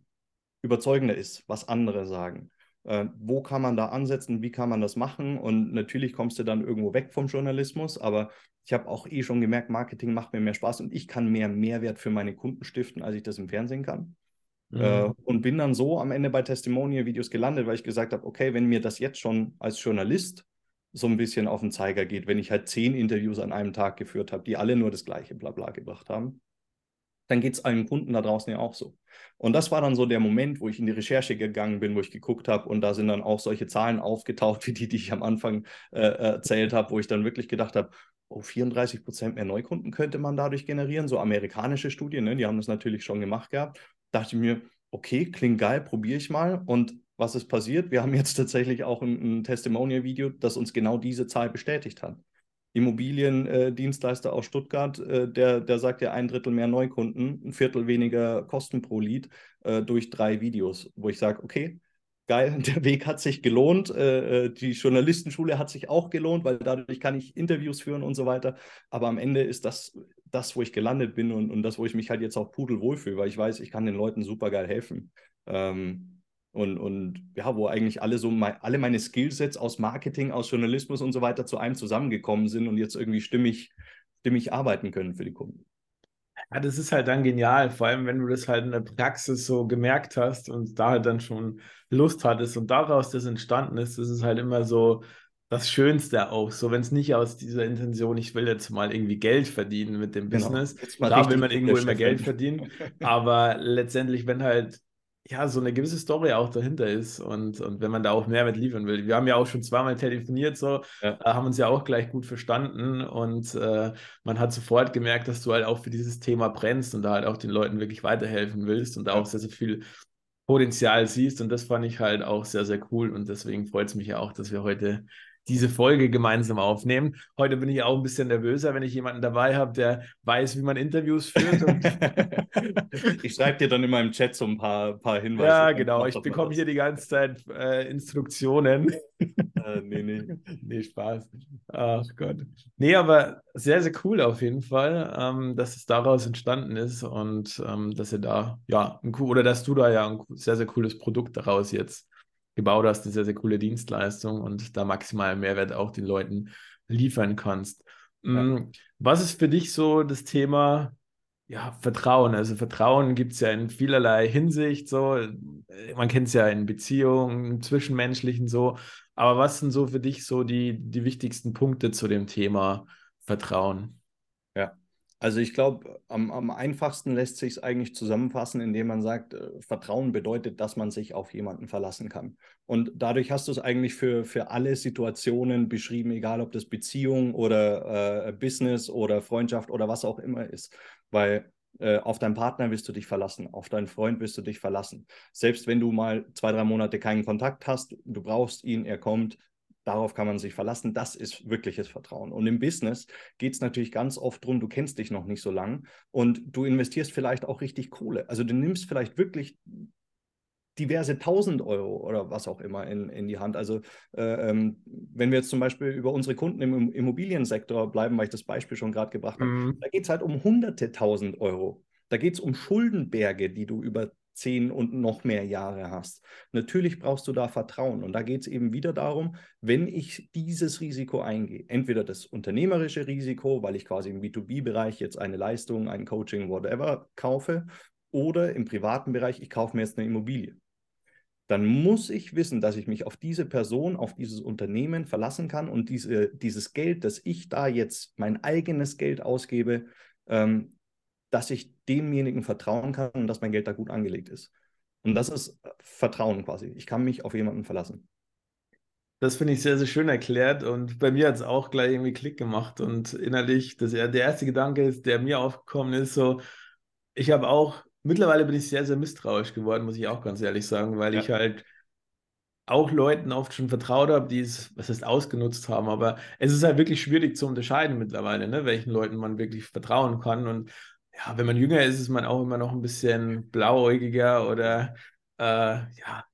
überzeugender ist, was andere sagen, äh, wo kann man da ansetzen, wie kann man das machen? Und natürlich kommst du dann irgendwo weg vom Journalismus, aber ich habe auch eh schon gemerkt, Marketing macht mir mehr Spaß und ich kann mehr Mehrwert für meine Kunden stiften, als ich das im Fernsehen kann. Mhm. Äh, und bin dann so am Ende bei Testimonial-Videos gelandet, weil ich gesagt habe, okay, wenn mir das jetzt schon als Journalist so ein bisschen auf den Zeiger geht, wenn ich halt zehn Interviews an einem Tag geführt habe, die alle nur das gleiche Blabla gebracht haben, dann geht es allen Kunden da draußen ja auch so. Und das war dann so der Moment, wo ich in die Recherche gegangen bin, wo ich geguckt habe und da sind dann auch solche Zahlen aufgetaucht, wie die, die ich am Anfang äh, erzählt habe, wo ich dann wirklich gedacht habe, oh, 34 Prozent mehr Neukunden könnte man dadurch generieren. So amerikanische Studien, ne? die haben das natürlich schon gemacht gehabt. Dachte ich mir, okay, klingt geil, probiere ich mal. Und was ist passiert? Wir haben jetzt tatsächlich auch ein, ein Testimonial-Video, das uns genau diese Zahl bestätigt hat. Immobiliendienstleister aus Stuttgart, äh, der, der sagt ja ein Drittel mehr Neukunden, ein Viertel weniger Kosten pro Lead äh, durch drei Videos, wo ich sage, okay, geil, der Weg hat sich gelohnt, äh, die Journalistenschule hat sich auch gelohnt, weil dadurch kann ich Interviews führen und so weiter. Aber am Ende ist das das, wo ich gelandet bin und, und das, wo ich mich halt jetzt auch pudelwohl fühle, weil ich weiß, ich kann den Leuten super geil helfen. Ähm, und, und ja, wo eigentlich alle so mein, alle meine Skillsets aus Marketing, aus Journalismus und so weiter zu einem zusammengekommen sind und jetzt irgendwie stimmig, stimmig arbeiten können für die Kunden. Ja, das ist halt dann genial, vor allem wenn du das halt in der Praxis so gemerkt hast und da halt dann schon Lust hattest und daraus das entstanden ist, das ist halt immer so das Schönste auch, so wenn es nicht aus dieser Intention, ich will jetzt mal irgendwie Geld verdienen mit dem genau. Business, da will man irgendwo immer Geld verdienen, aber letztendlich, wenn halt ja, so eine gewisse Story auch dahinter ist und, und wenn man da auch mehr mit liefern will. Wir haben ja auch schon zweimal telefoniert, so, ja. äh, haben uns ja auch gleich gut verstanden und äh, man hat sofort gemerkt, dass du halt auch für dieses Thema brennst und da halt auch den Leuten wirklich weiterhelfen willst und da ja. auch sehr, sehr viel Potenzial siehst und das fand ich halt auch sehr, sehr cool und deswegen freut es mich ja auch, dass wir heute diese Folge gemeinsam aufnehmen. Heute bin ich auch ein bisschen nervöser, wenn ich jemanden dabei habe, der weiß, wie man Interviews führt. ich schreibe dir dann immer im Chat so ein paar, paar Hinweise. Ja, genau. Ich bekomme hier die ganze Zeit äh, Instruktionen. äh, nee, nee. Nee, Spaß. Ach Gott. Nee, aber sehr, sehr cool auf jeden Fall, ähm, dass es daraus entstanden ist und ähm, dass ihr da, ja, ein, oder dass du da ja ein sehr, sehr cooles Produkt daraus jetzt gebaut hast, eine sehr, sehr coole Dienstleistung und da maximal Mehrwert auch den Leuten liefern kannst. Ja. Mm, was ist für dich so das Thema ja, Vertrauen? Also Vertrauen gibt es ja in vielerlei Hinsicht so. Man kennt es ja in Beziehungen, im Zwischenmenschlichen so. Aber was sind so für dich so die, die wichtigsten Punkte zu dem Thema Vertrauen? Also ich glaube, am, am, einfachsten lässt sich es eigentlich zusammenfassen, indem man sagt, äh, Vertrauen bedeutet, dass man sich auf jemanden verlassen kann. Und dadurch hast du es eigentlich für, für alle Situationen beschrieben, egal ob das Beziehung oder äh, Business oder Freundschaft oder was auch immer ist. Weil äh, auf deinen Partner wirst du dich verlassen, auf deinen Freund wirst du dich verlassen. Selbst wenn du mal zwei, drei Monate keinen Kontakt hast, du brauchst ihn, er kommt, Darauf kann man sich verlassen. Das ist wirkliches Vertrauen. Und im Business geht es natürlich ganz oft darum, du kennst dich noch nicht so lang und du investierst vielleicht auch richtig Kohle. Also du nimmst vielleicht wirklich diverse tausend Euro oder was auch immer in, in die Hand. Also äh, ähm, wenn wir jetzt zum Beispiel über unsere Kunden im Immobiliensektor bleiben, weil ich das Beispiel schon gerade gebracht habe, mhm. da geht es halt um hunderte tausend Euro. Da geht es um Schuldenberge, die du über zehn und noch mehr Jahre hast. Natürlich brauchst du da Vertrauen. Und da geht es eben wieder darum, wenn ich dieses Risiko eingehe, entweder das unternehmerische Risiko, weil ich quasi im B2B-Bereich jetzt eine Leistung, ein Coaching, whatever kaufe, oder im privaten Bereich, ich kaufe mir jetzt eine Immobilie. Dann muss ich wissen, dass ich mich auf diese Person, auf dieses Unternehmen verlassen kann und diese, dieses Geld, das ich da jetzt, mein eigenes Geld ausgebe, ähm, dass ich demjenigen vertrauen kann und dass mein Geld da gut angelegt ist. Und das ist äh, Vertrauen quasi. Ich kann mich auf jemanden verlassen. Das finde ich sehr, sehr schön erklärt und bei mir hat es auch gleich irgendwie Klick gemacht und innerlich, das, der erste Gedanke ist, der mir aufgekommen ist, so, ich habe auch, mittlerweile bin ich sehr, sehr misstrauisch geworden, muss ich auch ganz ehrlich sagen, weil ja. ich halt auch Leuten oft schon vertraut habe, die es, was heißt, ausgenutzt haben. Aber es ist halt wirklich schwierig zu unterscheiden mittlerweile, ne, welchen Leuten man wirklich vertrauen kann. Und ja, wenn man jünger ist, ist man auch immer noch ein bisschen blauäugiger oder äh, ja,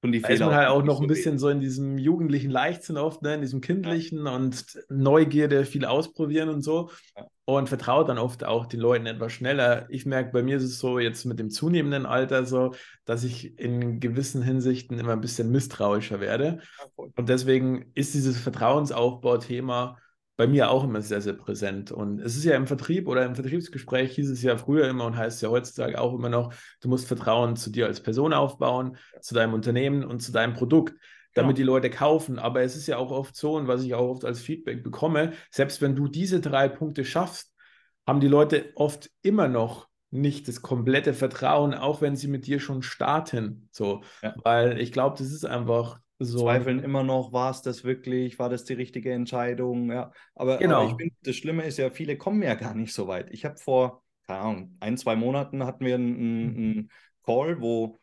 und die da ist man halt auch noch ein bisschen so in diesem jugendlichen Leichtsinn oft, ne, in diesem kindlichen ja. und Neugierde, viel ausprobieren und so. Ja. Und vertraut dann oft auch den Leuten etwas schneller. Ich merke, bei mir ist es so jetzt mit dem zunehmenden Alter so, dass ich in gewissen Hinsichten immer ein bisschen misstrauischer werde. Ja, und deswegen ist dieses Vertrauensaufbau-Thema bei mir auch immer sehr, sehr präsent. Und es ist ja im Vertrieb oder im Vertriebsgespräch hieß es ja früher immer und heißt ja heutzutage auch immer noch, du musst Vertrauen zu dir als Person aufbauen, zu deinem Unternehmen und zu deinem Produkt, damit genau. die Leute kaufen. Aber es ist ja auch oft so, und was ich auch oft als Feedback bekomme, selbst wenn du diese drei Punkte schaffst, haben die Leute oft immer noch nicht das komplette Vertrauen, auch wenn sie mit dir schon starten. So, ja. weil ich glaube, das ist einfach so. Zweifeln immer noch, war es das wirklich, war das die richtige Entscheidung? Ja, aber, genau. aber ich finde, das Schlimme ist ja, viele kommen ja gar nicht so weit. Ich habe vor, keine Ahnung, ein, zwei Monaten hatten wir einen, einen Call, wo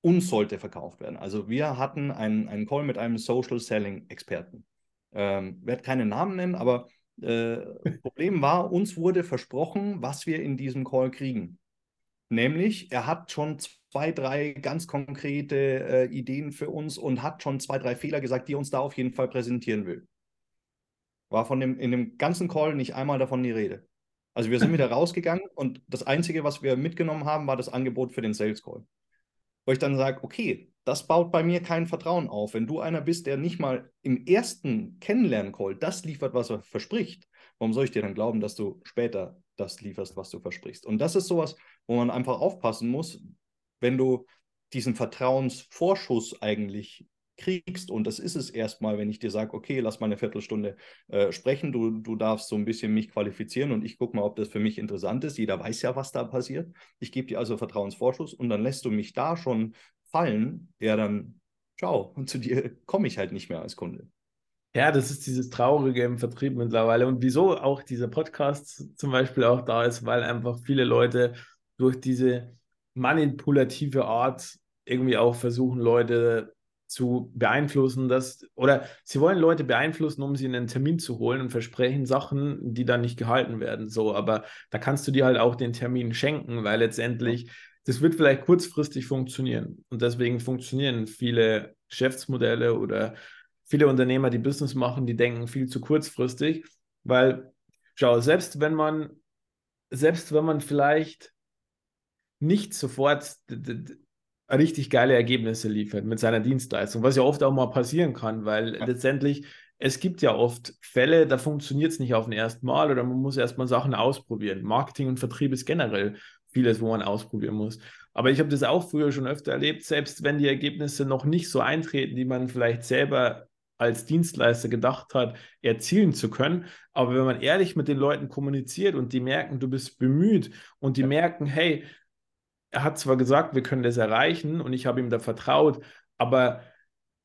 uns sollte verkauft werden. Also wir hatten einen, einen Call mit einem Social Selling Experten. Ähm, werde keine Namen nennen, aber äh, Problem war, uns wurde versprochen, was wir in diesem Call kriegen. Nämlich, er hat schon zwei, drei ganz konkrete äh, Ideen für uns und hat schon zwei, drei Fehler gesagt, die uns da auf jeden Fall präsentieren will. War von dem, in dem ganzen Call nicht einmal davon die Rede. Also wir sind wieder rausgegangen und das Einzige, was wir mitgenommen haben, war das Angebot für den Sales Call. Wo ich dann sage, okay, das baut bei mir kein Vertrauen auf. Wenn du einer bist, der nicht mal im ersten Kennenlernen-Call das liefert, was er verspricht, warum soll ich dir dann glauben, dass du später das lieferst, was du versprichst? Und das ist sowas, wo man einfach aufpassen muss, wenn du diesen Vertrauensvorschuss eigentlich kriegst, und das ist es erstmal, wenn ich dir sage, okay, lass mal eine Viertelstunde äh, sprechen, du, du darfst so ein bisschen mich qualifizieren und ich gucke mal, ob das für mich interessant ist. Jeder weiß ja, was da passiert. Ich gebe dir also Vertrauensvorschuss und dann lässt du mich da schon fallen, ja, dann ciao, und zu dir komme ich halt nicht mehr als Kunde. Ja, das ist dieses Traurige im Vertrieb mittlerweile. Und wieso auch dieser Podcast zum Beispiel auch da ist, weil einfach viele Leute durch diese manipulative Art irgendwie auch versuchen, Leute zu beeinflussen, dass, oder sie wollen Leute beeinflussen, um sie in einen Termin zu holen und versprechen Sachen, die dann nicht gehalten werden. So, aber da kannst du dir halt auch den Termin schenken, weil letztendlich das wird vielleicht kurzfristig funktionieren. Und deswegen funktionieren viele Geschäftsmodelle oder viele Unternehmer, die Business machen, die denken viel zu kurzfristig, weil, schau, selbst wenn man, selbst wenn man vielleicht nicht sofort richtig geile Ergebnisse liefert mit seiner Dienstleistung, was ja oft auch mal passieren kann, weil ja. letztendlich es gibt ja oft Fälle, da funktioniert es nicht auf den ersten Mal oder man muss erstmal Sachen ausprobieren. Marketing und Vertrieb ist generell vieles, wo man ausprobieren muss. Aber ich habe das auch früher schon öfter erlebt, selbst wenn die Ergebnisse noch nicht so eintreten, die man vielleicht selber als Dienstleister gedacht hat, erzielen zu können. Aber wenn man ehrlich mit den Leuten kommuniziert und die merken, du bist bemüht und die ja. merken, hey, er hat zwar gesagt, wir können das erreichen und ich habe ihm da vertraut, aber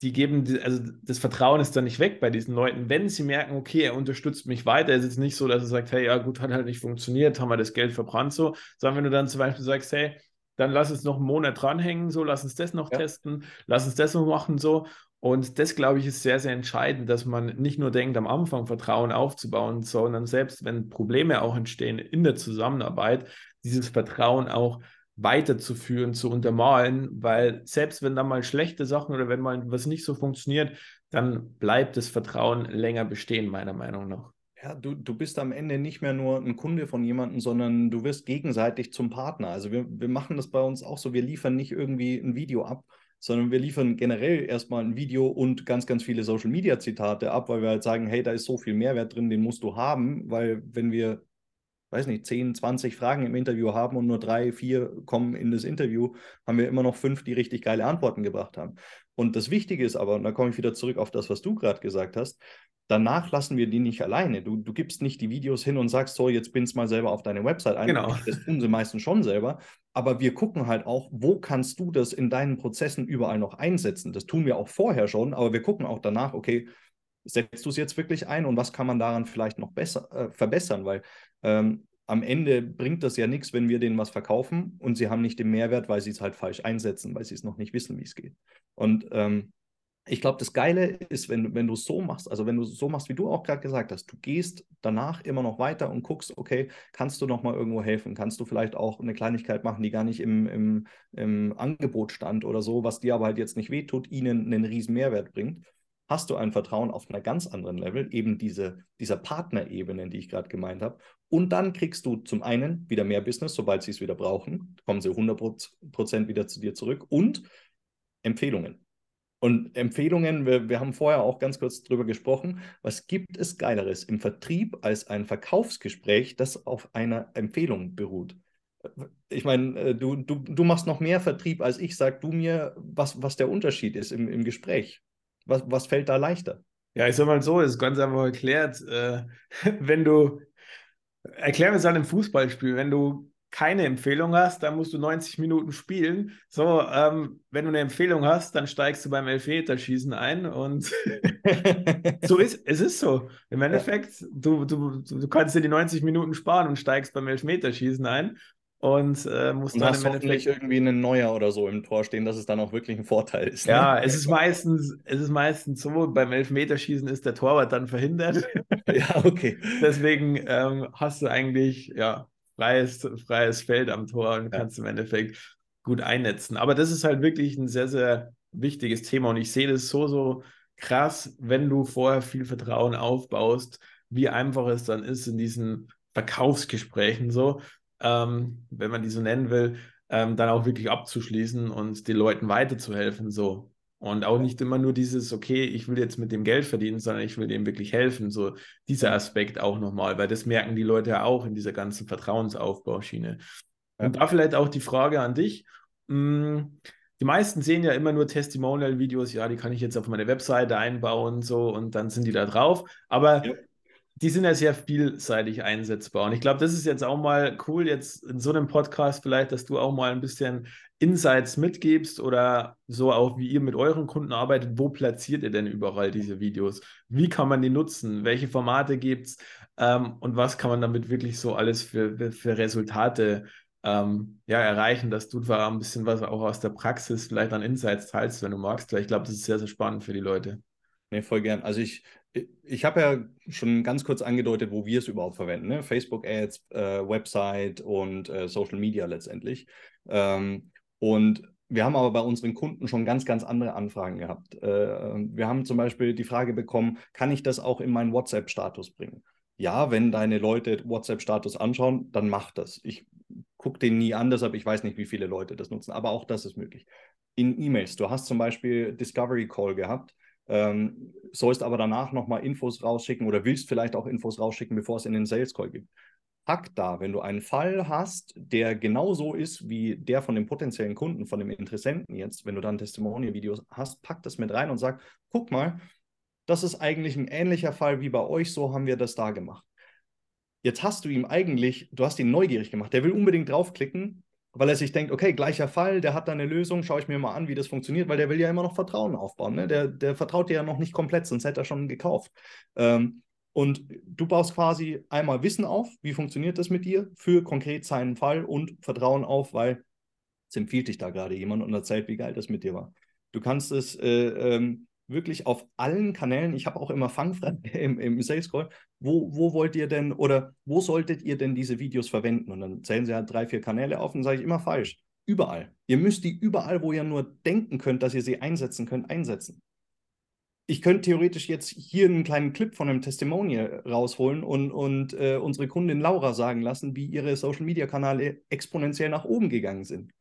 die geben, also das Vertrauen ist dann nicht weg bei diesen Leuten. Wenn sie merken, okay, er unterstützt mich weiter, ist es nicht so, dass er sagt, hey, ja gut, hat halt nicht funktioniert, haben wir das Geld verbrannt so, sondern wenn du dann zum Beispiel sagst, hey, dann lass uns noch einen Monat dranhängen, so, lass uns das noch ja. testen, lass uns das noch machen, so. Und das, glaube ich, ist sehr, sehr entscheidend, dass man nicht nur denkt, am Anfang Vertrauen aufzubauen, sondern selbst wenn Probleme auch entstehen in der Zusammenarbeit, dieses Vertrauen auch weiterzuführen, zu untermalen, weil selbst wenn da mal schlechte Sachen oder wenn mal was nicht so funktioniert, dann bleibt das Vertrauen länger bestehen, meiner Meinung nach. Ja, du, du bist am Ende nicht mehr nur ein Kunde von jemandem, sondern du wirst gegenseitig zum Partner. Also wir, wir machen das bei uns auch so, wir liefern nicht irgendwie ein Video ab, sondern wir liefern generell erstmal ein Video und ganz, ganz viele Social-Media-Zitate ab, weil wir halt sagen, hey, da ist so viel Mehrwert drin, den musst du haben, weil wenn wir weiß nicht, 10, 20 Fragen im Interview haben und nur drei, vier kommen in das Interview, haben wir immer noch fünf, die richtig geile Antworten gebracht haben. Und das Wichtige ist aber, und da komme ich wieder zurück auf das, was du gerade gesagt hast, danach lassen wir die nicht alleine. Du, du gibst nicht die Videos hin und sagst, so, jetzt bind's mal selber auf deine Website ein. Genau. Das tun sie meistens schon selber. Aber wir gucken halt auch, wo kannst du das in deinen Prozessen überall noch einsetzen. Das tun wir auch vorher schon, aber wir gucken auch danach, okay, setzt du es jetzt wirklich ein und was kann man daran vielleicht noch besser, äh, verbessern? Weil ähm, am Ende bringt das ja nichts, wenn wir denen was verkaufen und sie haben nicht den Mehrwert, weil sie es halt falsch einsetzen, weil sie es noch nicht wissen, wie es geht. Und ähm, ich glaube, das Geile ist, wenn, wenn du es so machst, also wenn du so machst, wie du auch gerade gesagt hast, du gehst danach immer noch weiter und guckst, okay, kannst du noch mal irgendwo helfen? Kannst du vielleicht auch eine Kleinigkeit machen, die gar nicht im, im, im Angebot stand oder so, was dir aber halt jetzt nicht wehtut, ihnen einen riesen Mehrwert bringt? Hast du ein Vertrauen auf einer ganz anderen Level, eben diese, dieser Partnerebene, die ich gerade gemeint habe. Und dann kriegst du zum einen wieder mehr Business, sobald sie es wieder brauchen, kommen sie 100% wieder zu dir zurück und Empfehlungen und Empfehlungen, wir, wir haben vorher auch ganz kurz drüber gesprochen, was gibt es Geileres im Vertrieb als ein Verkaufsgespräch, das auf einer Empfehlung beruht? Ich meine, äh, du, du, du machst noch mehr Vertrieb als ich. Sag du mir, was, was der Unterschied ist im, im Gespräch. Was, was fällt da leichter? Ja, ich sag mal so, ist ganz einfach erklärt. Äh, wenn du, erklären wir es an einem Fußballspiel, wenn du keine Empfehlung hast, dann musst du 90 Minuten spielen. So, ähm, wenn du eine Empfehlung hast, dann steigst du beim Elfmeterschießen ein und so ist es ist so. Im Endeffekt, ja. du, du, du kannst dir die 90 Minuten sparen und steigst beim Elfmeterschießen ein und äh, musst und dann hast im Endeffekt irgendwie einen Neuer oder so im Tor stehen, dass es dann auch wirklich ein Vorteil ist. Ne? Ja, es ist meistens, es ist meistens so, beim Elfmeterschießen ist der Torwart dann verhindert. ja, okay. Deswegen ähm, hast du eigentlich, ja, freies, freies Feld am Tor und ja. kannst im Endeffekt gut einnetzen. Aber das ist halt wirklich ein sehr, sehr wichtiges Thema und ich sehe das so, so krass, wenn du vorher viel Vertrauen aufbaust, wie einfach es dann ist in diesen Verkaufsgesprächen so, ähm, wenn man die so nennen will, ähm, dann auch wirklich abzuschließen und den Leuten weiterzuhelfen so. Und auch nicht immer nur dieses, okay, ich will jetzt mit dem Geld verdienen, sondern ich will dem wirklich helfen. So dieser Aspekt auch nochmal, weil das merken die Leute ja auch in dieser ganzen Vertrauensaufbauschiene. Ja. Und da vielleicht auch die Frage an dich. Hm, die meisten sehen ja immer nur Testimonial-Videos, ja, die kann ich jetzt auf meine Webseite einbauen, so und dann sind die da drauf. Aber ja die sind ja sehr vielseitig einsetzbar. Und ich glaube, das ist jetzt auch mal cool, jetzt in so einem Podcast vielleicht, dass du auch mal ein bisschen Insights mitgibst oder so auch, wie ihr mit euren Kunden arbeitet. Wo platziert ihr denn überall diese Videos? Wie kann man die nutzen? Welche Formate gibt es? Ähm, und was kann man damit wirklich so alles für, für Resultate ähm, ja, erreichen, dass du da ein bisschen was auch aus der Praxis vielleicht an Insights teilst, wenn du magst, weil ich glaube, das ist sehr, sehr spannend für die Leute. Nee, voll gern. Also ich, ich habe ja schon ganz kurz angedeutet, wo wir es überhaupt verwenden. Ne? Facebook-Ads, äh, Website und äh, Social Media letztendlich. Ähm, und wir haben aber bei unseren Kunden schon ganz, ganz andere Anfragen gehabt. Äh, wir haben zum Beispiel die Frage bekommen, kann ich das auch in meinen WhatsApp-Status bringen? Ja, wenn deine Leute WhatsApp-Status anschauen, dann mach das. Ich gucke den nie an, deshalb ich weiß nicht, wie viele Leute das nutzen, aber auch das ist möglich. In E-Mails, du hast zum Beispiel Discovery Call gehabt ähm, sollst aber danach nochmal Infos rausschicken oder willst vielleicht auch Infos rausschicken, bevor es in den Sales Call gibt. Pack da, wenn du einen Fall hast, der genauso ist wie der von dem potenziellen Kunden, von dem Interessenten jetzt, wenn du dann Testimonial-Videos hast, pack das mit rein und sag, guck mal, das ist eigentlich ein ähnlicher Fall wie bei euch, so haben wir das da gemacht. Jetzt hast du ihm eigentlich, du hast ihn neugierig gemacht, der will unbedingt draufklicken, weil er sich denkt, okay, gleicher Fall, der hat da eine Lösung, schaue ich mir mal an, wie das funktioniert, weil der will ja immer noch Vertrauen aufbauen. Ne? Der, der vertraut dir ja noch nicht komplett, sonst hätte er schon gekauft. Ähm, und du baust quasi einmal Wissen auf, wie funktioniert das mit dir für konkret seinen Fall und Vertrauen auf, weil es empfiehlt dich da gerade jemand und erzählt, wie geil das mit dir war. Du kannst es äh, ähm, wirklich auf allen Kanälen, ich habe auch immer Fangfrage im, im Sales Call, wo, wo wollt ihr denn oder wo solltet ihr denn diese Videos verwenden? Und dann zählen sie halt drei, vier Kanäle auf und sage ich immer falsch. Überall. Ihr müsst die überall, wo ihr nur denken könnt, dass ihr sie einsetzen könnt, einsetzen. Ich könnte theoretisch jetzt hier einen kleinen Clip von einem Testimonial rausholen und, und äh, unsere Kundin Laura sagen lassen, wie ihre Social Media Kanäle exponentiell nach oben gegangen sind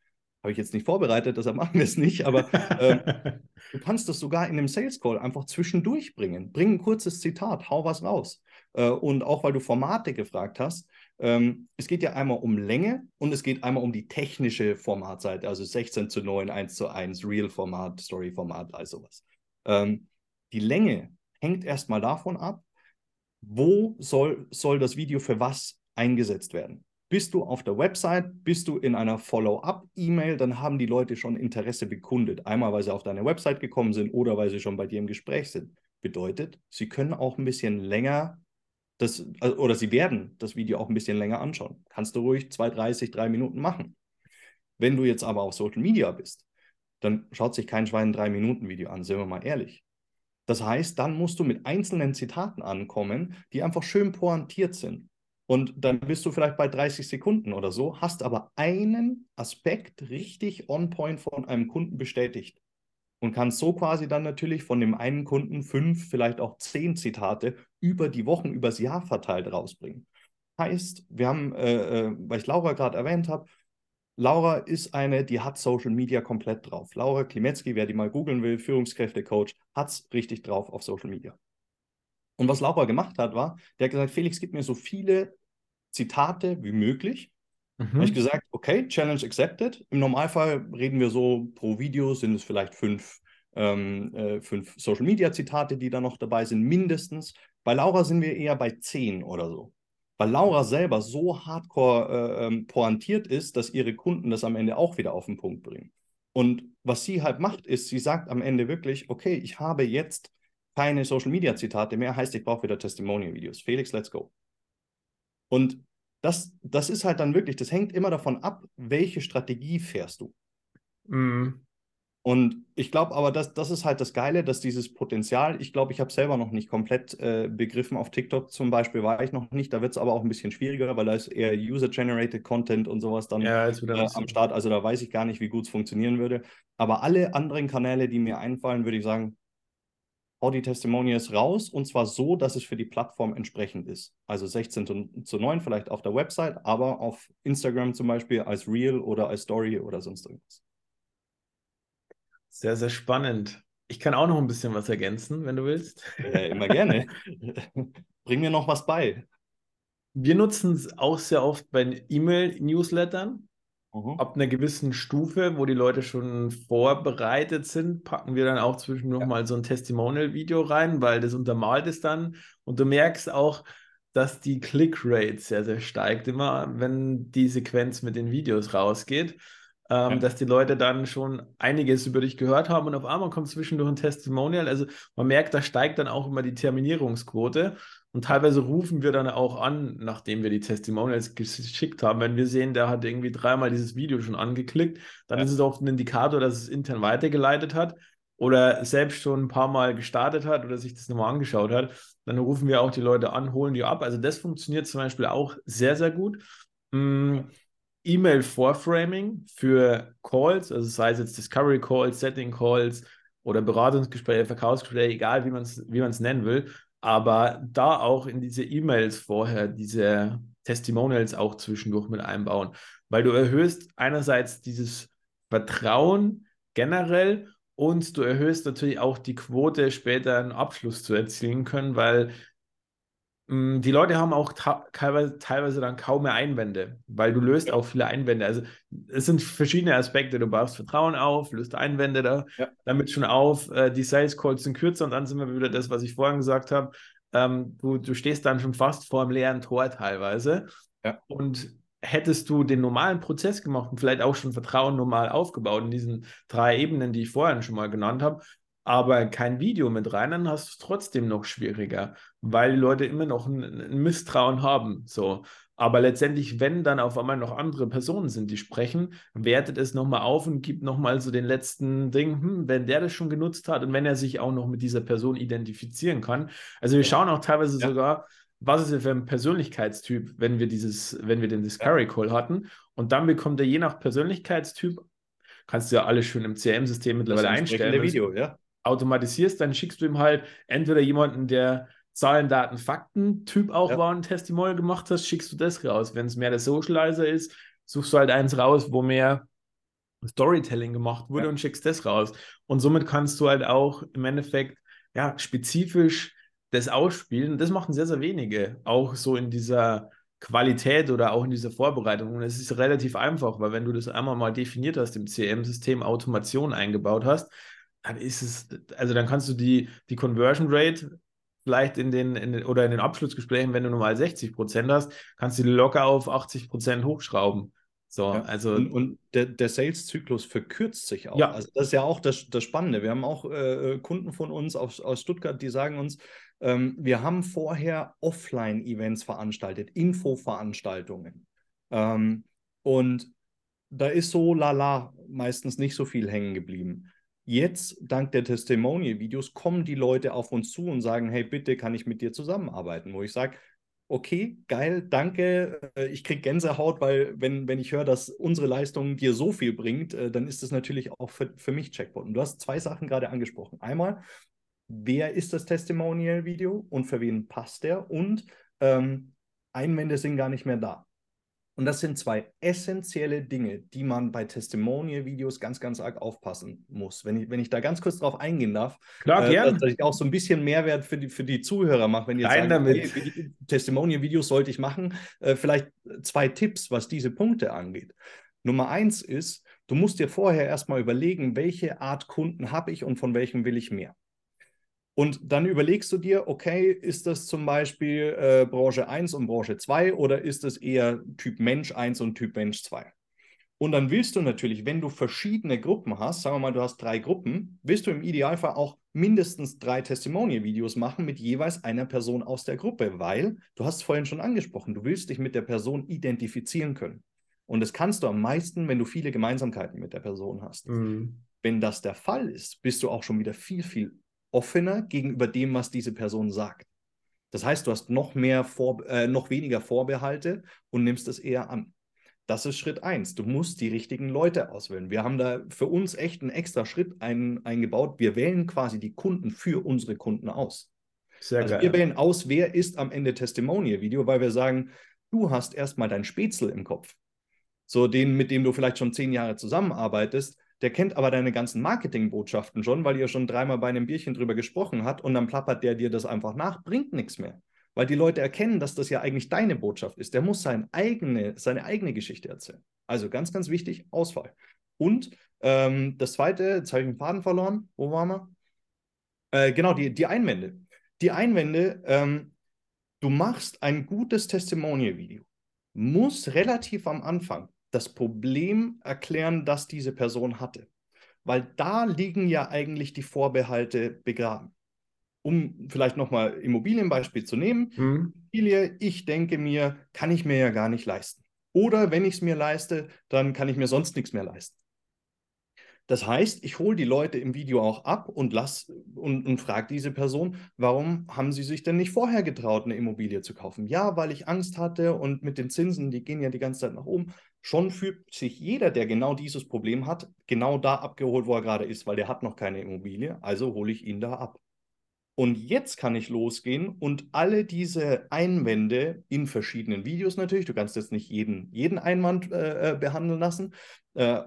habe ich jetzt nicht vorbereitet, deshalb machen wir es nicht, aber äh, du kannst das sogar in einem Sales Call einfach zwischendurch bringen. Bring ein kurzes Zitat, hau was raus. Äh, und auch weil du Formate gefragt hast, ähm, es geht ja einmal um Länge und es geht einmal um die technische Formatseite, also 16 zu 9, 1 zu 1, Real-Format, Story-Format, all sowas. Ähm, die Länge hängt erstmal davon ab, wo soll, soll das Video für was eingesetzt werden. Bist du auf der Website, bist du in einer Follow-up-E-Mail, dann haben die Leute schon Interesse bekundet. Einmal, weil sie auf deine Website gekommen sind oder weil sie schon bei dir im Gespräch sind. Bedeutet, sie können auch ein bisschen länger das, äh, oder sie werden das Video auch ein bisschen länger anschauen. Kannst du ruhig 2,30, 3 Minuten machen. Wenn du jetzt aber auf Social Media bist, dann schaut sich kein Schwein ein Drei-Minuten-Video an, sind wir mal ehrlich. Das heißt, dann musst du mit einzelnen Zitaten ankommen, die einfach schön pointiert sind. Und dann bist du vielleicht bei 30 Sekunden oder so, hast aber einen Aspekt richtig on point von einem Kunden bestätigt. Und kannst so quasi dann natürlich von dem einen Kunden fünf, vielleicht auch zehn Zitate über die Wochen, übers Jahr verteilt rausbringen. Heißt, wir haben, äh, äh weil ich Laura gerade erwähnt habe, Laura ist eine, die hat Social Media komplett drauf. Laura Klimetzki, wer die mal googeln will, Führungskräftecoach, hat es richtig drauf auf Social Media. Und was Laura gemacht hat, war, der hat gesagt, Felix, gib mir so viele Zitate wie möglich. Mhm. Habe ich gesagt, okay, Challenge accepted. Im Normalfall reden wir so pro Video, sind es vielleicht fünf, ähm, äh, fünf Social-Media-Zitate, die da noch dabei sind, mindestens. Bei Laura sind wir eher bei zehn oder so. Weil Laura selber so hardcore äh, ähm, pointiert ist, dass ihre Kunden das am Ende auch wieder auf den Punkt bringen. Und was sie halt macht, ist, sie sagt am Ende wirklich, okay, ich habe jetzt keine Social Media Zitate mehr, heißt, ich brauche wieder Testimonial Videos. Felix, let's go. Und das, das ist halt dann wirklich, das hängt immer davon ab, welche Strategie fährst du. Mm. Und ich glaube aber, das, das ist halt das Geile, dass dieses Potenzial, ich glaube, ich habe selber noch nicht komplett äh, begriffen. Auf TikTok zum Beispiel war ich noch nicht. Da wird es aber auch ein bisschen schwieriger, weil da ist eher User-Generated Content und sowas dann ja, äh, am Start. Also da weiß ich gar nicht, wie gut es funktionieren würde. Aber alle anderen Kanäle, die mir einfallen, würde ich sagen, hau die Testimonials raus und zwar so, dass es für die Plattform entsprechend ist. Also 16 zu 9 vielleicht auf der Website, aber auf Instagram zum Beispiel als Reel oder als Story oder sonst irgendwas. Sehr, sehr spannend. Ich kann auch noch ein bisschen was ergänzen, wenn du willst. Ja, immer gerne. Bring mir noch was bei. Wir nutzen es auch sehr oft bei E-Mail-Newslettern. Mhm. Ab einer gewissen Stufe, wo die Leute schon vorbereitet sind, packen wir dann auch zwischendurch ja. mal so ein Testimonial-Video rein, weil das untermalt ist dann. Und du merkst auch, dass die Click-Rate sehr, sehr steigt, immer wenn die Sequenz mit den Videos rausgeht. Ähm, ja. dass die Leute dann schon einiges über dich gehört haben und auf einmal kommt zwischendurch ein Testimonial. Also man merkt, da steigt dann auch immer die Terminierungsquote. Und teilweise rufen wir dann auch an, nachdem wir die Testimonials geschickt haben. Wenn wir sehen, der hat irgendwie dreimal dieses Video schon angeklickt, dann ja. ist es oft ein Indikator, dass es intern weitergeleitet hat oder selbst schon ein paar Mal gestartet hat oder sich das nochmal angeschaut hat. Dann rufen wir auch die Leute an, holen die ab. Also das funktioniert zum Beispiel auch sehr, sehr gut. Mm, E-Mail-Vorframing für Calls, also sei es jetzt Discovery Calls, Setting Calls oder Beratungsgespräche, Verkaufsgespräche, egal wie man es wie nennen will, aber da auch in diese E-Mails vorher diese Testimonials auch zwischendurch mit einbauen, weil du erhöhst einerseits dieses Vertrauen generell und du erhöhst natürlich auch die Quote, später einen Abschluss zu erzielen können, weil die Leute haben auch teilweise, teilweise dann kaum mehr Einwände, weil du löst auch viele Einwände. Also es sind verschiedene Aspekte. Du baust Vertrauen auf, löst Einwände da, ja. damit schon auf. Äh, die Sales Calls sind kürzer und dann sind wir wieder das, was ich vorhin gesagt habe. Ähm, du, du stehst dann schon fast vor einem leeren Tor teilweise. Ja. Und hättest du den normalen Prozess gemacht und vielleicht auch schon Vertrauen normal aufgebaut in diesen drei Ebenen, die ich vorhin schon mal genannt habe, aber kein Video mit rein, dann hast du es trotzdem noch schwieriger, weil die Leute immer noch ein, ein, Misstrauen haben. So. Aber letztendlich, wenn dann auf einmal noch andere Personen sind, die sprechen, wertet es nochmal auf und gibt nochmal so den letzten Ding, hm, wenn der das schon genutzt hat und wenn er sich auch noch mit dieser Person identifizieren kann. Also wir schauen auch teilweise ja. sogar, was ist er für ein Persönlichkeitstyp, wenn wir dieses, wenn wir den Discovery Call hatten. Und dann bekommt er je nach Persönlichkeitstyp, kannst du ja alles schön im CRM-System mittlerweile einstellen. Video, ja automatisierst, dann schickst du ihm halt entweder jemanden, der Zahlen, Daten, Fakten Typ auch ja. war und Testimonial gemacht hast, schickst du das raus. Wenn es mehr der Socializer ist, suchst du halt eins raus, wo mehr Storytelling gemacht wurde ja. und schickst das raus. Und somit kannst du halt auch im Endeffekt ja spezifisch das ausspielen. Das machen sehr, sehr wenige, auch so in dieser Qualität oder auch in dieser Vorbereitung. Und es ist relativ einfach, weil wenn du das einmal mal definiert hast im CM-System, Automation eingebaut hast, dann ist es, also dann kannst du die, die Conversion Rate vielleicht in den, in den, oder in den Abschlussgesprächen, wenn du normal 60 Prozent hast, kannst du die locker auf 80 Prozent hochschrauben. So, ja. also und, und der, der Sales-Zyklus verkürzt sich auch. Ja. Also das ist ja auch das, das Spannende. Wir haben auch äh, äh Kunden von uns aus, aus Stuttgart, die sagen uns, ähm, wir haben vorher Offline-Events veranstaltet, Infoveranstaltungen. Ähm, und da ist so lala meistens nicht so viel hängen geblieben. Jetzt, dank der Testimonial-Videos, kommen die Leute auf uns zu und sagen, hey, bitte kann ich mit dir zusammenarbeiten? Wo ich sage, okay, geil, danke, äh, ich kriege Gänsehaut, weil wenn, wenn ich höre, dass unsere Leistung dir so viel bringt, äh, dann ist das natürlich auch für, für mich Checkpoint. Und du hast zwei Sachen gerade angesprochen. Einmal, wer ist das Testimonial-Video und für wen passt der? Und ähm, Einwände sind gar nicht mehr da. Und das sind zwei essentielle Dinge, die man bei Testimonial-Videos ganz, ganz arg aufpassen muss. Wenn ich, wenn ich da ganz kurz drauf eingehen darf, Klar, äh, dass, dass, ich auch so ein bisschen Mehrwert für die, für die Zuhörer mache, wenn ihr sagt. Hey, Testimonial-Videos sollte ich machen. Äh, vielleicht zwei Tipps, was diese Punkte angeht. Nummer eins ist, du musst dir vorher erstmal überlegen, welche Art Kunden habe ich und von welchem will ich mehr. Und dann überlegst du dir, okay, ist das zum Beispiel äh, Branche 1 und Branche 2 oder ist es eher Typ Mensch 1 und Typ Mensch 2? Und dann willst du natürlich, wenn du verschiedene Gruppen hast, sagen wir mal, du hast drei Gruppen, willst du im Idealfall auch mindestens drei Testimonial-Videos machen mit jeweils einer Person aus der Gruppe, weil du hast es vorhin schon angesprochen, du willst dich mit der Person identifizieren können. Und das kannst du am meisten, wenn du viele Gemeinsamkeiten mit der Person hast. Mhm. Wenn das der Fall ist, bist du auch schon wieder viel, viel offener gegenüber dem, was diese Person sagt. Das heißt, du hast noch mehr Vor äh, noch weniger Vorbehalte und nimmst es eher an. Das ist Schritt eins. Du musst die richtigen Leute auswählen. Wir haben da für uns echt einen extra Schritt ein, eingebaut. Wir wählen quasi die Kunden für unsere Kunden aus. Sehr also geil. wir wählen aus, wer ist am Ende Testimonial-Video, weil wir sagen, du hast erstmal dein Spätzle im Kopf. So den, mit dem du vielleicht schon zehn Jahre zusammenarbeitest, der kennt aber deine ganzen Marketingbotschaften schon, weil ihr schon dreimal bei einem Bierchen drüber gesprochen habt und dann plappert der dir das einfach nach, bringt nichts mehr. Weil die Leute erkennen, dass das ja eigentlich deine Botschaft ist. Der muss sein eigene, seine eigene Geschichte erzählen. Also ganz, ganz wichtig, Auswahl. Und ähm, das zweite, jetzt habe ich den Faden verloren. Wo waren wir? Genau, die, die Einwände. Die Einwände, ähm, du machst ein gutes Testimonial-Video, muss relativ am Anfang das Problem erklären, das diese Person hatte. Weil da liegen ja eigentlich die Vorbehalte begraben. Um vielleicht nochmal Immobilienbeispiel zu nehmen. Mhm. Immobilie, ich denke mir, kann ich mir ja gar nicht leisten. Oder wenn ich es mir leiste, dann kann ich mir sonst nichts mehr leisten. Das heißt, ich hole die Leute im Video auch ab und und, und frage diese Person, warum haben sie sich denn nicht vorher getraut, eine Immobilie zu kaufen? Ja, weil ich Angst hatte und mit den Zinsen, die gehen ja die ganze Zeit nach oben. Schon fühlt sich jeder, der genau dieses Problem hat, genau da abgeholt, wo er gerade ist, weil der hat noch keine Immobilie, also hole ich ihn da ab. Und jetzt kann ich losgehen und alle diese Einwände in verschiedenen Videos natürlich, du kannst jetzt nicht jeden, jeden Einwand äh, äh behandeln lassen, äh,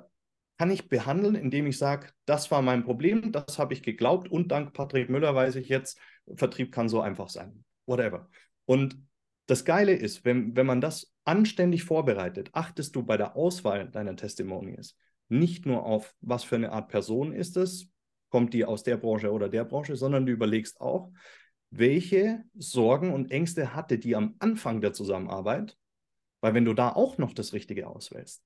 kann ich behandeln, indem ich sage, das war mein Problem, das habe ich geglaubt und dank Patrick Müller weiß ich jetzt, Vertrieb kann so einfach sein. Whatever. Und das Geile ist, wenn, wenn man das anständig vorbereitet, achtest du bei der Auswahl deiner Testimonials nicht nur auf, was für eine Art Person ist es, kommt die aus der Branche oder der Branche, sondern du überlegst auch, welche Sorgen und Ängste hatte die am Anfang der Zusammenarbeit, weil wenn du da auch noch das Richtige auswählst,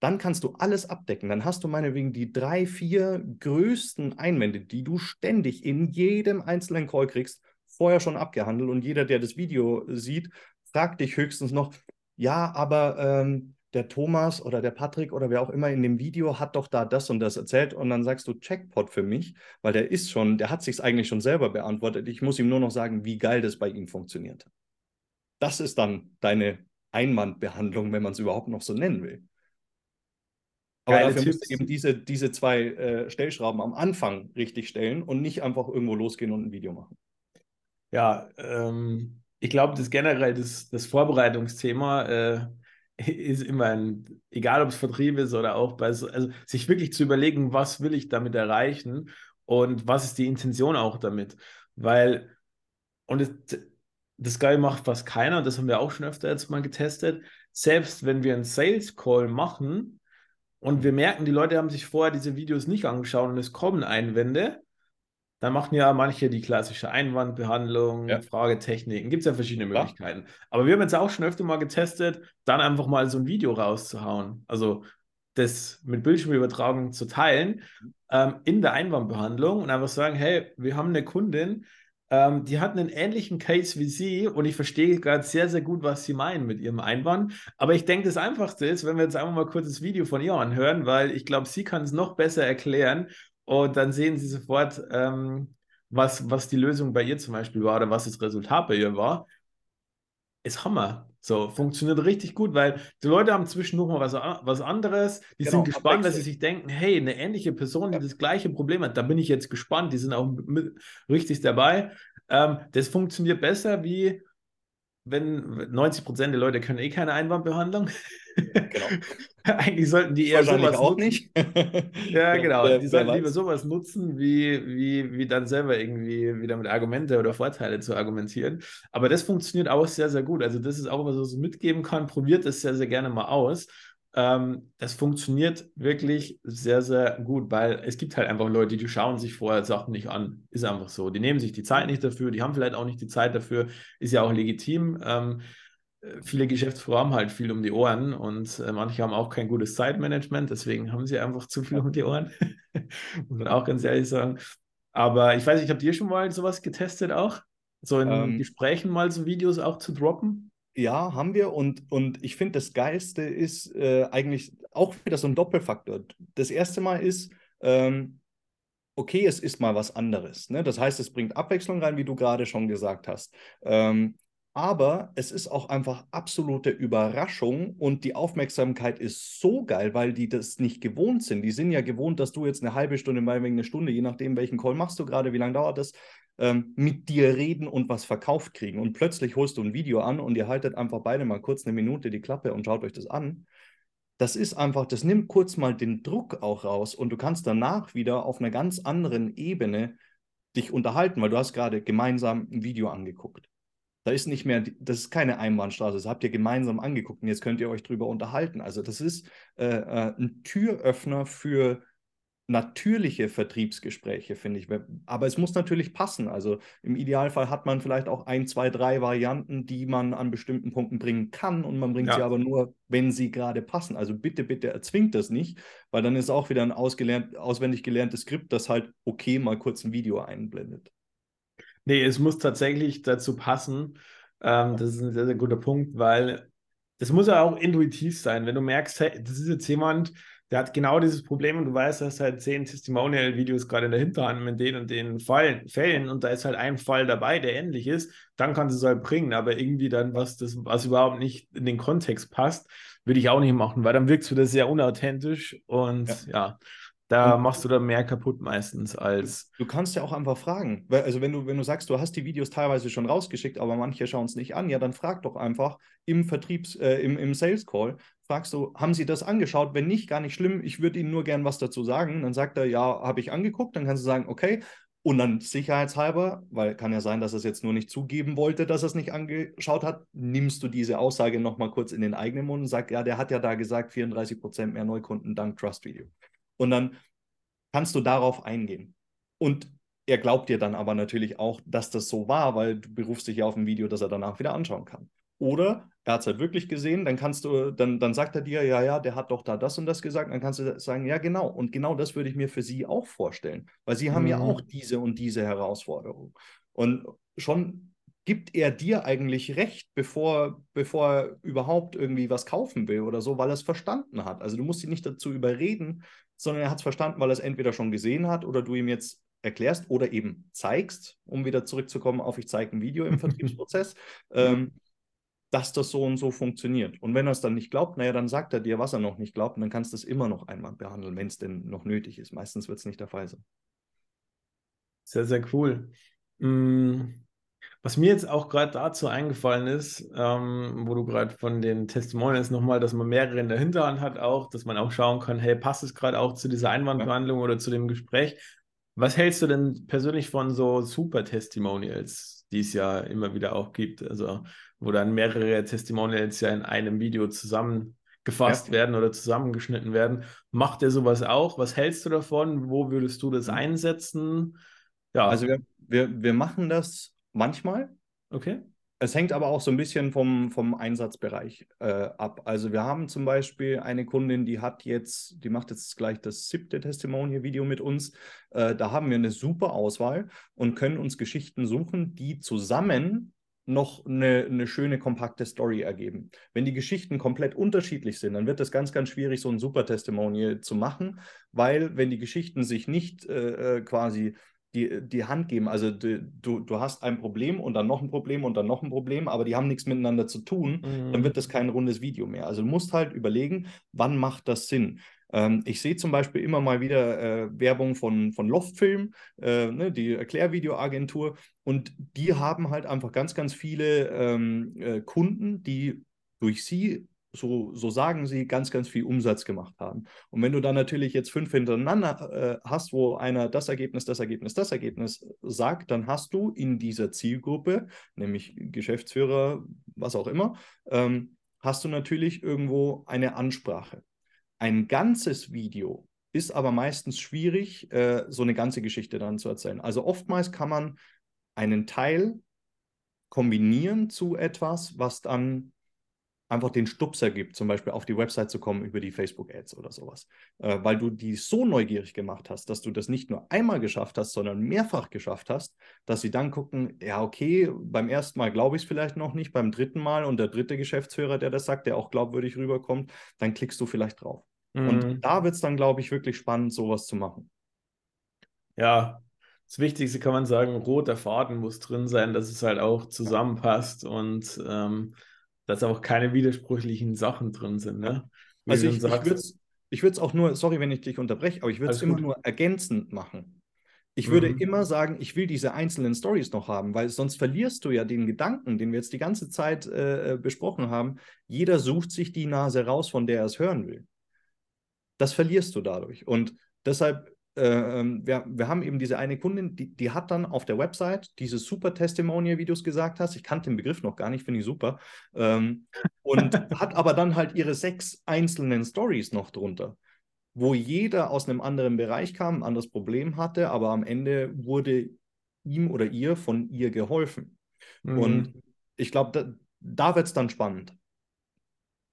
dann kannst du alles abdecken. Dann hast du meinetwegen die drei, vier größten Einwände, die du ständig in jedem einzelnen Call kriegst, vorher schon abgehandelt. Und jeder, der das Video sieht, fragt dich höchstens noch, ja, aber ähm, der Thomas oder der Patrick oder wer auch immer in dem Video hat doch da das und das erzählt und dann sagst du Checkpot für mich, weil der ist schon, der hat sich eigentlich schon selber beantwortet. Ich muss ihm nur noch sagen, wie geil das bei ihm funktioniert. Das ist dann deine Einwandbehandlung, wenn man es überhaupt noch so nennen will. Aber Geile dafür musst du eben diese, diese zwei äh, Stellschrauben am Anfang richtig stellen und nicht einfach irgendwo losgehen und ein Video machen. Ja, ähm, ich glaube, das generell das, das Vorbereitungsthema äh, ist immer ein, egal ob es Vertrieb ist oder auch bei so, also sich wirklich zu überlegen, was will ich damit erreichen und was ist die Intention auch damit. Weil, und das, das Geil macht fast keiner, das haben wir auch schon öfter jetzt mal getestet. Selbst wenn wir einen Sales Call machen, und wir merken, die Leute haben sich vorher diese Videos nicht angeschaut und es kommen Einwände, dann machen ja manche die klassische Einwandbehandlung, ja. Fragetechniken, gibt es ja verschiedene Möglichkeiten. Ja. Aber wir haben jetzt auch schon öfter mal getestet, dann einfach mal so ein Video rauszuhauen. Also das mit Bildschirmübertragung zu teilen ähm, in der Einwandbehandlung und einfach sagen, hey, wir haben eine Kundin, Ähm, die hatten einen ähnlichen Case wie Sie und ich verstehe gerade sehr, sehr gut, was Sie meinen mit Ihrem Einwand. Aber ich denke, das Einfachste ist, wenn wir jetzt einfach mal kurz das Video von ihr anhören, weil ich glaube, sie kann es noch besser erklären und dann sehen Sie sofort, ähm, was, was die Lösung bei ihr zum Beispiel war oder was das Resultat bei ihr war. Ist Hammer. So, funktioniert richtig gut, weil die Leute haben zwischendurch mal was, was anderes. Die genau, sind gespannt, weil sie sich denken, hey, eine ähnliche Person, die das gleiche Problem hat, da bin ich jetzt gespannt. Die sind auch mit, richtig dabei. Ähm, das funktioniert besser wie wenn 90 Prozent der Leute können eh keine Einwandbehandlung. Genau. Eigentlich sollten die eher sowas auch nutzen. nicht. ja, genau. die sollten lieber sowas nutzen, wie, wie, wie dann selber irgendwie wieder mit Argumente oder Vorteile zu argumentieren. Aber das funktioniert auch sehr, sehr gut. Also, das ist auch, was ich so mitgeben kann. Probiert es sehr, sehr gerne mal aus ähm, das funktioniert wirklich sehr, sehr gut, weil es gibt halt einfach Leute, die schauen sich vorher Sachen nicht an. Ist einfach so. Die nehmen sich die Zeit nicht dafür, die haben vielleicht auch nicht die Zeit dafür, ist ja auch legitim. Ähm, viele Geschäftsführer haben halt viel um die Ohren und äh, manche haben auch kein gutes Zeitmanagement, deswegen haben sie einfach zu viel um die Ohren. Muss man auch ganz ehrlich sagen. Aber ich weiß nicht, habt ihr schon mal sowas getestet auch? So in ähm, Gesprächen mal so Videos auch zu droppen? Ja, haben wir. Und, und ich finde, das Geilste ist äh, eigentlich auch wieder so ein Doppelfaktor. Das erste Mal ist, ähm, okay, es ist mal was anderes. Ne? Das heißt, es bringt Abwechslung rein, wie du gerade schon gesagt hast. Ähm, aber es ist auch einfach absolute Überraschung und die Aufmerksamkeit ist so geil, weil die das nicht gewohnt sind. Die sind ja gewohnt, dass du jetzt eine halbe Stunde, mal wegen eine Stunde, je nachdem, welchen Call machst du gerade, wie lange dauert das, ähm, mit dir reden und was verkauft kriegen. Und plötzlich holst du ein Video an und ihr haltet einfach beide mal kurz eine Minute die Klappe und schaut euch das an. Das ist einfach, das nimmt kurz mal den Druck auch raus und du kannst danach wieder auf einer ganz anderen Ebene dich unterhalten, weil du hast gerade gemeinsam ein Video angeguckt. Da ist nicht mehr, das ist keine Einbahnstraße, das habt ihr gemeinsam angeguckt und jetzt könnt ihr euch drüber unterhalten. Also das ist äh, äh ein Türöffner für natürliche Vertriebsgespräche, finde ich. Aber es muss natürlich passen. Also im Idealfall hat man vielleicht auch ein, zwei, drei Varianten, die man an bestimmten Punkten bringen kann und man bringt ja. sie aber nur, wenn sie gerade passen. Also bitte, bitte erzwingt das nicht, weil dann ist auch wieder ein ausgelernt, auswendig gelerntes Skript, das halt okay mal kurz ein Video einblendet. Nee, es muss tatsächlich dazu passen. Ähm, das ist ein sehr, sehr guter Punkt, weil das muss ja auch intuitiv sein. Wenn du merkst, hey, das ist jetzt jemand, der hat genau dieses Problem und du weißt, dass halt zehn Testimonial-Videos gerade in der Hinterhand mit den und den Fallen, Fällen und da ist halt ein Fall dabei, der ähnlich ist, dann kannst du es halt bringen, aber irgendwie dann was, das, was überhaupt nicht in den Kontext passt, würde ich auch nicht machen, weil dann wirkst du das sehr unauthentisch und ja, ja da und machst du dann mehr kaputt meistens als. Du kannst ja auch einfach fragen. Also wenn du, wenn du sagst, du hast die Videos teilweise schon rausgeschickt, aber manche schauen es nicht an, ja, dann frag doch einfach im Vertriebs, äh, im, im Sales Call, fragst du, haben Sie das angeschaut? Wenn nicht, gar nicht schlimm, ich würde Ihnen nur gern was dazu sagen. Dann sagt er, ja, habe ich angeguckt. Dann kannst du sagen, okay. Und dann sicherheitshalber, weil kann ja sein, dass er es jetzt nur nicht zugeben wollte, dass er es nicht angeschaut hat, nimmst du diese Aussage nochmal kurz in den eigenen Mund und sagst, ja, der hat ja da gesagt, 34 Prozent mehr Neukunden dank Trust Video. Und dann kannst du darauf eingehen. Und er glaubt dir dann aber natürlich auch, dass das so war, weil du berufst dich ja auf ein Video, das er danach wieder anschauen kann. Oder er hat es halt wirklich gesehen, dann kannst du, dann, dann sagt er dir, ja, ja, der hat doch da das und das gesagt, dann kannst du sagen, ja, genau. Und genau das würde ich mir für sie auch vorstellen, weil sie haben mhm. ja auch diese und diese Herausforderung. Und schon gibt er dir eigentlich recht, bevor, bevor er überhaupt irgendwie was kaufen will oder so, weil er es verstanden hat. Also du musst ihn nicht dazu überreden, sondern er hat es verstanden, weil er es entweder schon gesehen hat oder du ihm jetzt erklärst oder eben zeigst, um wieder zurückzukommen auf ich zeige ein Video im Vertriebsprozess. ähm, dass das so und so funktioniert. Und wenn er es dann nicht glaubt, naja, dann sagt er dir, was er noch nicht glaubt, und dann kannst du es immer noch einmal behandeln, wenn es denn noch nötig ist. Meistens wird es nicht der Fall sein. Sehr, sehr cool. Mm, was mir jetzt auch gerade dazu eingefallen ist, ähm, wo du gerade von den Testimonials nochmal, dass man mehrere in der Hinterhand hat, auch, dass man auch schauen kann, hey, passt es gerade auch zu dieser Einwandbehandlung ja. oder zu dem Gespräch? Was hältst du denn persönlich von so Super-Testimonials, die es ja immer wieder auch gibt? Also wo dann mehrere Testimonials ja in einem Video zusammengefasst ja. werden oder zusammengeschnitten werden. Macht er sowas auch? Was hältst du davon? Wo würdest du das mhm. einsetzen? Ja. Also wir, wir, wir machen das manchmal. Okay. Es hängt aber auch so ein bisschen vom, vom Einsatzbereich äh, ab. Also wir haben zum Beispiel eine Kundin, die hat jetzt, die macht jetzt gleich das siebte Testimonial-Video mit uns. Äh, da haben wir eine super Auswahl und können uns Geschichten suchen, die zusammen noch eine, eine schöne, kompakte Story ergeben. Wenn die Geschichten komplett unterschiedlich sind, dann wird es ganz, ganz schwierig, so ein super Testimonial zu machen, weil wenn die Geschichten sich nicht äh, äh quasi die, die Hand geben. Also du, du, du hast ein Problem und dann noch ein Problem und dann noch ein Problem, aber die haben nichts miteinander zu tun, mhm. dann wird das kein rundes Video mehr. Also du musst halt überlegen, wann macht das Sinn. Ähm, ich sehe zum Beispiel immer mal wieder äh, Werbung von, von Loftfilm, äh, ne, die Erklärvideoagentur, und die haben halt einfach ganz, ganz viele ähm, äh, Kunden, die durch sie so, so sagen sie, ganz, ganz viel Umsatz gemacht haben. Und wenn du dann natürlich jetzt fünf hintereinander äh, hast, wo einer das Ergebnis, das Ergebnis, das Ergebnis sagt, dann hast du in dieser Zielgruppe, nämlich Geschäftsführer, was auch immer, ähm, hast du natürlich irgendwo eine Ansprache. Ein ganzes Video ist aber meistens schwierig, äh, so eine ganze Geschichte dann zu erzählen. Also oftmals kann man einen Teil kombinieren zu etwas, was dann einfach den Stupser gibt, zum Beispiel auf die Website zu kommen über die Facebook-Ads oder sowas. Äh, weil du die so neugierig gemacht hast, dass du das nicht nur einmal geschafft hast, sondern mehrfach geschafft hast, dass sie dann gucken, ja, okay, beim ersten Mal glaube ich es vielleicht noch nicht, beim dritten Mal und der dritte Geschäftsführer, der das sagt, der auch glaubwürdig rüberkommt, dann klickst du vielleicht drauf. Mhm. Und da wird es dann, glaube ich, wirklich spannend, sowas zu machen. Ja, das Wichtigste kann man sagen, roter Faden muss drin sein, dass es halt auch zusammenpasst und ähm, dass auch keine widersprüchlichen Sachen drin sind. Ne? Wie also ich, ich würde es ich auch nur, sorry, wenn ich dich unterbreche, aber ich würde es immer nur ergänzend machen. Ich würde mhm. immer sagen, ich will diese einzelnen Stories noch haben, weil sonst verlierst du ja den Gedanken, den wir jetzt die ganze Zeit äh, äh besprochen haben. Jeder sucht sich die Nase raus, von der er es hören will. Das verlierst du dadurch. Und deshalb wir, wir haben eben diese eine Kundin, die, die hat dann auf der Website diese super Testimonial, wie du es gesagt hast. Ich kannte den Begriff noch gar nicht, finde ich super. Ähm, und hat aber dann halt ihre sechs einzelnen Stories noch drunter, wo jeder aus einem anderen Bereich kam, ein anderes Problem hatte, aber am Ende wurde ihm oder ihr von ihr geholfen. Mhm. Und ich glaube, da, da wird es dann spannend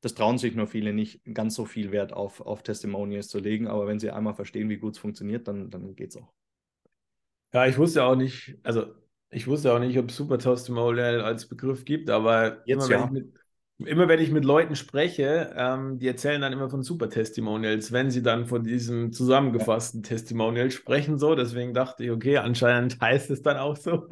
das trauen sich nur viele nicht, ganz so viel Wert auf, auf Testimonials zu legen. Aber wenn sie einmal verstehen, wie gut es funktioniert, dann, dann geht es auch. Ja, ich wusste auch nicht, also ich wusste auch nicht, ob es Super Testimonial als Begriff gibt, aber Jetzt immer, ja. wenn ich mit, immer wenn ich mit Leuten spreche, ähm, die erzählen dann immer von Super Testimonials, wenn sie dann von diesem zusammengefassten ja. Testimonial sprechen, so. Deswegen dachte ich, okay, anscheinend heißt es dann auch so.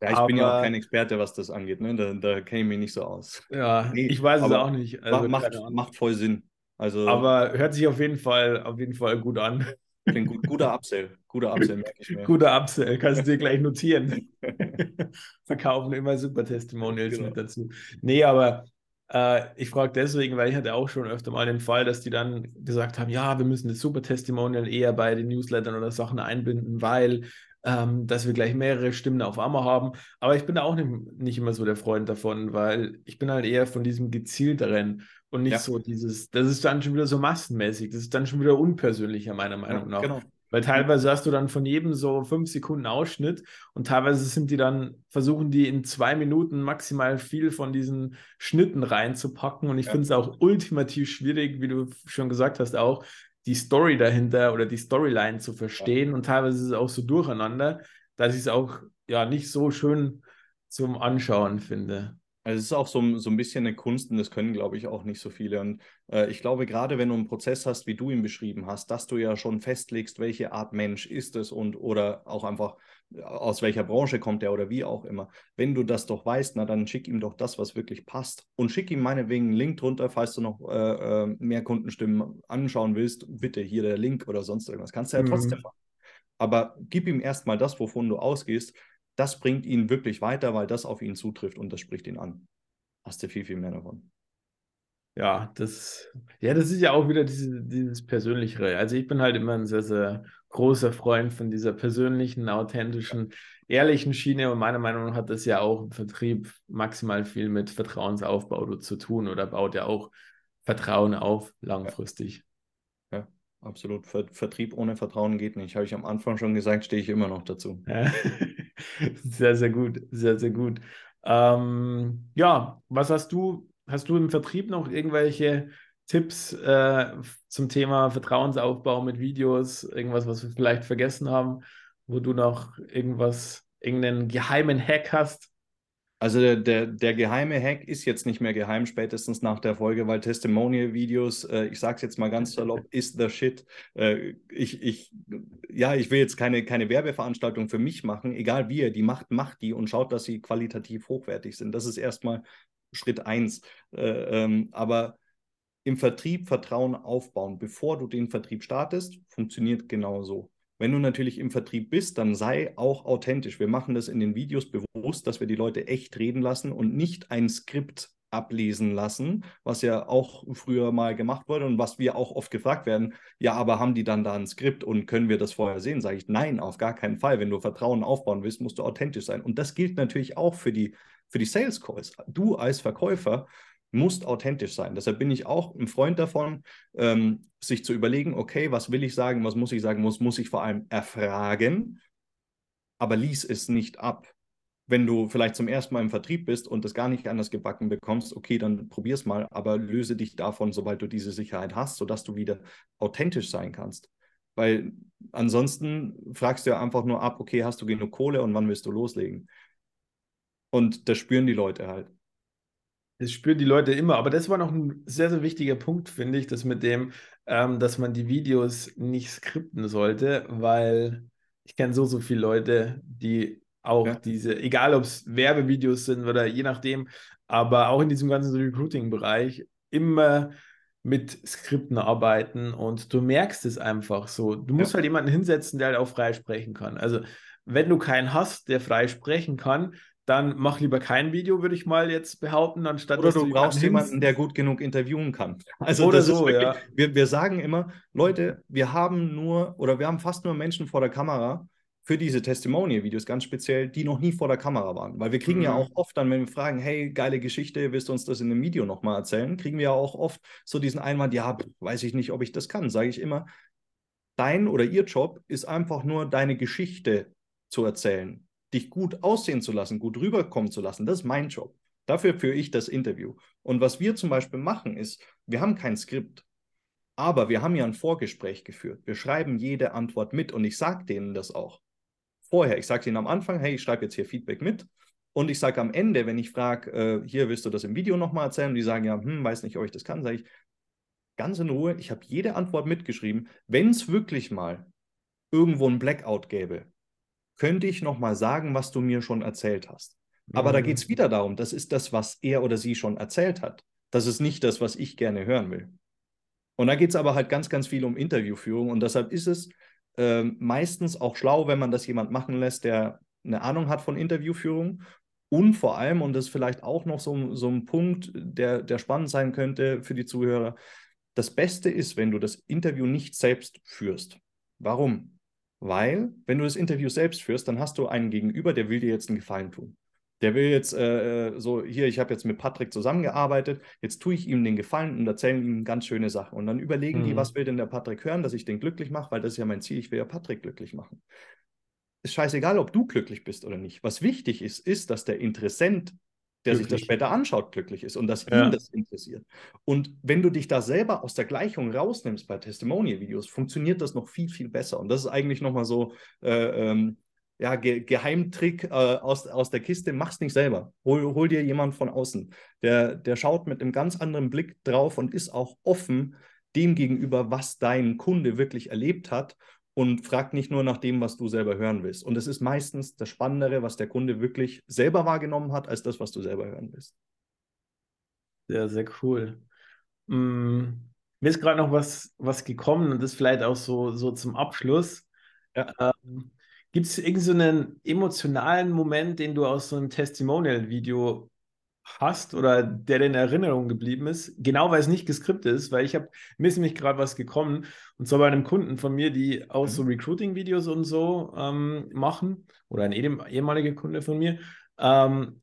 Ja, ich Aber, bin ja auch kein Experte, was das angeht, ne? Da, da kenne ich mich nicht so aus. Ja, nee, ich weiß es auch nicht. Also, macht, macht voll Sinn. Also, Aber hört sich auf jeden Fall, auf jeden Fall gut an. Gut, guter Upsell. Guter Upsell, merke ich mir. Guter Upsell, kannst du dir gleich notieren. Verkaufen immer super Testimonials genau. mit dazu. Nee, aber ich frage deswegen, weil ich hatte auch schon öfter mal den Fall, dass die dann gesagt haben, ja, wir müssen das Super Testimonial eher bei den Newslettern oder Sachen einbinden, weil ähm, dass wir gleich mehrere Stimmen auf einmal haben. Aber ich bin da auch nicht, nicht immer so der Freund davon, weil ich bin halt eher von diesem gezielteren und nicht ja. so dieses, das ist dann schon wieder so massenmäßig, das ist dann schon wieder unpersönlicher, meiner Meinung ja, nach. Genau. Weil teilweise hast du dann von jedem so fünf Sekunden Ausschnitt und teilweise sind die dann, versuchen die in zwei Minuten maximal viel von diesen Schnitten reinzupacken. Und ich ja. finde es auch ultimativ schwierig, wie du schon gesagt hast, auch die Story dahinter oder die Storyline zu verstehen. Ja. Und teilweise ist es auch so durcheinander, dass ich es auch ja nicht so schön zum Anschauen finde. Also es ist auch so, so ein bisschen eine Kunst und das können, glaube ich, auch nicht so viele. Und äh, ich glaube, gerade wenn du einen Prozess hast, wie du ihn beschrieben hast, dass du ja schon festlegst, welche Art Mensch ist es und oder auch einfach äh, aus welcher Branche kommt er oder wie auch immer. Wenn du das doch weißt, na dann schick ihm doch das, was wirklich passt. Und schick ihm meinetwegen einen Link drunter, falls du noch äh, äh mehr Kundenstimmen anschauen willst. Bitte hier der Link oder sonst irgendwas. Kannst du ja mhm. trotzdem machen. Aber gib ihm erstmal das, wovon du ausgehst das bringt ihn wirklich weiter, weil das auf ihn zutrifft und das spricht ihn an. Hast du viel, viel mehr davon. Ja, das, ja, das ist ja auch wieder diese, dieses Persönlichere. Also ich bin halt immer ein sehr, sehr großer Freund von dieser persönlichen, authentischen, ehrlichen Schiene und meiner Meinung nach hat das ja auch im Vertrieb maximal viel mit Vertrauensaufbau zu tun oder baut ja auch Vertrauen auf langfristig. Ja, ja absolut. Vertrieb ohne Vertrauen geht nicht. Habe ich am Anfang schon gesagt, stehe ich immer noch dazu. Ja. sehr, sehr gut, sehr, sehr gut. Ähm, ja, was hast du, hast du im Vertrieb noch irgendwelche Tipps äh, zum Thema Vertrauensaufbau mit Videos, irgendwas, was wir vielleicht vergessen haben, wo du noch irgendwas, irgendeinen geheimen Hack hast? Also der, der, der geheime Hack ist jetzt nicht mehr geheim, spätestens nach der Folge, weil Testimonial-Videos, äh, ich sage es jetzt mal ganz salopp, ist the shit. Äh, ich, ich, ja, ich will jetzt keine, keine Werbeveranstaltung für mich machen, egal wie ihr die macht, macht die und schaut, dass sie qualitativ hochwertig sind. Das ist erstmal Schritt eins. Äh, ähm, aber im Vertrieb Vertrauen aufbauen, bevor du den Vertrieb startest, funktioniert genauso. Wenn du natürlich im Vertrieb bist, dann sei auch authentisch. Wir machen das in den Videos bewusst, dass wir die Leute echt reden lassen und nicht ein Skript ablesen lassen, was ja auch früher mal gemacht wurde und was wir auch oft gefragt werden, ja, aber haben die dann da ein Skript und können wir das vorher sehen? Sage ich, nein, auf gar keinen Fall. Wenn du Vertrauen aufbauen willst, musst du authentisch sein. Und das gilt natürlich auch für die, für die Sales Calls. Du als Verkäufer musst authentisch sein. Deshalb bin ich auch ein Freund davon, ähm, sich zu überlegen, okay, was will ich sagen, was muss ich sagen, muss, muss ich vor allem erfragen, aber lies es nicht ab. Wenn du vielleicht zum ersten Mal im Vertrieb bist und das gar nicht anders gebacken bekommst, okay, dann probier's mal, aber löse dich davon, sobald du diese Sicherheit hast, sodass du wieder authentisch sein kannst. Weil ansonsten fragst du ja einfach nur ab, okay, hast du genug Kohle und wann willst du loslegen? Und das spüren die Leute halt. Das spüren die Leute immer. Aber das war noch ein sehr, sehr wichtiger Punkt, finde ich, das mit dem, ähm, dass man die Videos nicht skripten sollte, weil ich kenne so, so viele Leute, die auch ja. diese, egal ob es Werbevideos sind oder je nachdem, aber auch in diesem ganzen Recruiting-Bereich immer mit Skripten arbeiten und du merkst es einfach so. Du musst ja. halt jemanden hinsetzen, der halt auch frei sprechen kann. Also wenn du keinen hast, der frei sprechen kann, dann mach lieber kein Video, würde ich mal jetzt behaupten, anstatt Oder du, du brauchst jemanden, der gut genug interviewen kann. Also oder so, wirklich, ja. Wir, wir sagen immer, Leute, wir haben nur oder wir haben fast nur Menschen vor der Kamera für diese Testimonial-Videos ganz speziell, die noch nie vor der Kamera waren. Weil wir kriegen mhm. ja auch oft dann, wenn wir fragen, hey, geile Geschichte, willst du uns das in einem Video nochmal erzählen, kriegen wir ja auch oft so diesen Einwand, ja, weiß ich nicht, ob ich das kann. Sage ich immer, dein oder ihr Job ist einfach nur deine Geschichte zu erzählen dich gut aussehen zu lassen, gut rüberkommen zu lassen, das ist mein Job. Dafür führe ich das Interview. Und was wir zum Beispiel machen, ist, wir haben kein Skript, aber wir haben ja ein Vorgespräch geführt. Wir schreiben jede Antwort mit und ich sage denen das auch. Vorher, ich sage ihnen am Anfang, hey, ich schreibe jetzt hier Feedback mit. Und ich sage am Ende, wenn ich frage, äh, hier willst du das im Video nochmal erzählen? Und die sagen ja, hm, weiß nicht, ob ich das kann, sage ich, ganz in Ruhe, ich habe jede Antwort mitgeschrieben. Wenn es wirklich mal irgendwo ein Blackout gäbe, könnte ich nochmal sagen, was du mir schon erzählt hast. Aber mhm. da geht es wieder darum, das ist das, was er oder sie schon erzählt hat. Das ist nicht das, was ich gerne hören will. Und da geht es aber halt ganz, ganz viel um Interviewführung. Und deshalb ist es äh, meistens auch schlau, wenn man das jemand machen lässt, der eine Ahnung hat von Interviewführung. Und vor allem, und das ist vielleicht auch noch so, so ein Punkt, der, der spannend sein könnte für die Zuhörer, das Beste ist, wenn du das Interview nicht selbst führst. Warum? Weil, wenn du das Interview selbst führst, dann hast du einen Gegenüber, der will dir jetzt einen Gefallen tun. Der will jetzt äh, äh so, hier, ich habe jetzt mit Patrick zusammengearbeitet, jetzt tue ich ihm den Gefallen und erzähle ihm ganz schöne Sachen. Und dann überlegen mhm. die, was will denn der Patrick hören, dass ich den glücklich mache, weil das ist ja mein Ziel, ich will ja Patrick glücklich machen. Ist scheißegal, ob du glücklich bist oder nicht. Was wichtig ist, ist, dass der Interessent der glücklich. sich das später anschaut, glücklich ist und dass ja. ihn das interessiert. Und wenn du dich da selber aus der Gleichung rausnimmst bei Testimonial-Videos, funktioniert das noch viel, viel besser. Und das ist eigentlich nochmal so, äh, ähm, ja, Ge Geheimtrick äh, aus, aus der Kiste, mach's nicht selber. Hol, hol dir jemand von außen. Der, der schaut mit einem ganz anderen Blick drauf und ist auch offen dem gegenüber, was dein Kunde wirklich erlebt hat und fragt nicht nur nach dem, was du selber hören willst. Und es ist meistens das Spannendere, was der Kunde wirklich selber wahrgenommen hat, als das, was du selber hören willst. Sehr, sehr cool. Mm, mir ist gerade noch was, was gekommen und das vielleicht auch so, so zum Abschluss. Ja. Ähm, Gibt es irgendeinen so emotionalen Moment, den du aus so einem Testimonial-Video hast oder der dir in Erinnerung geblieben ist, genau weil es nicht geskriptet ist, weil ich habe, mir ist nämlich gerade was gekommen und zwar bei einem Kunden von mir, die auch mhm. so Recruiting-Videos und so ähm, machen oder ein ehemaliger Kunde von mir. Ähm,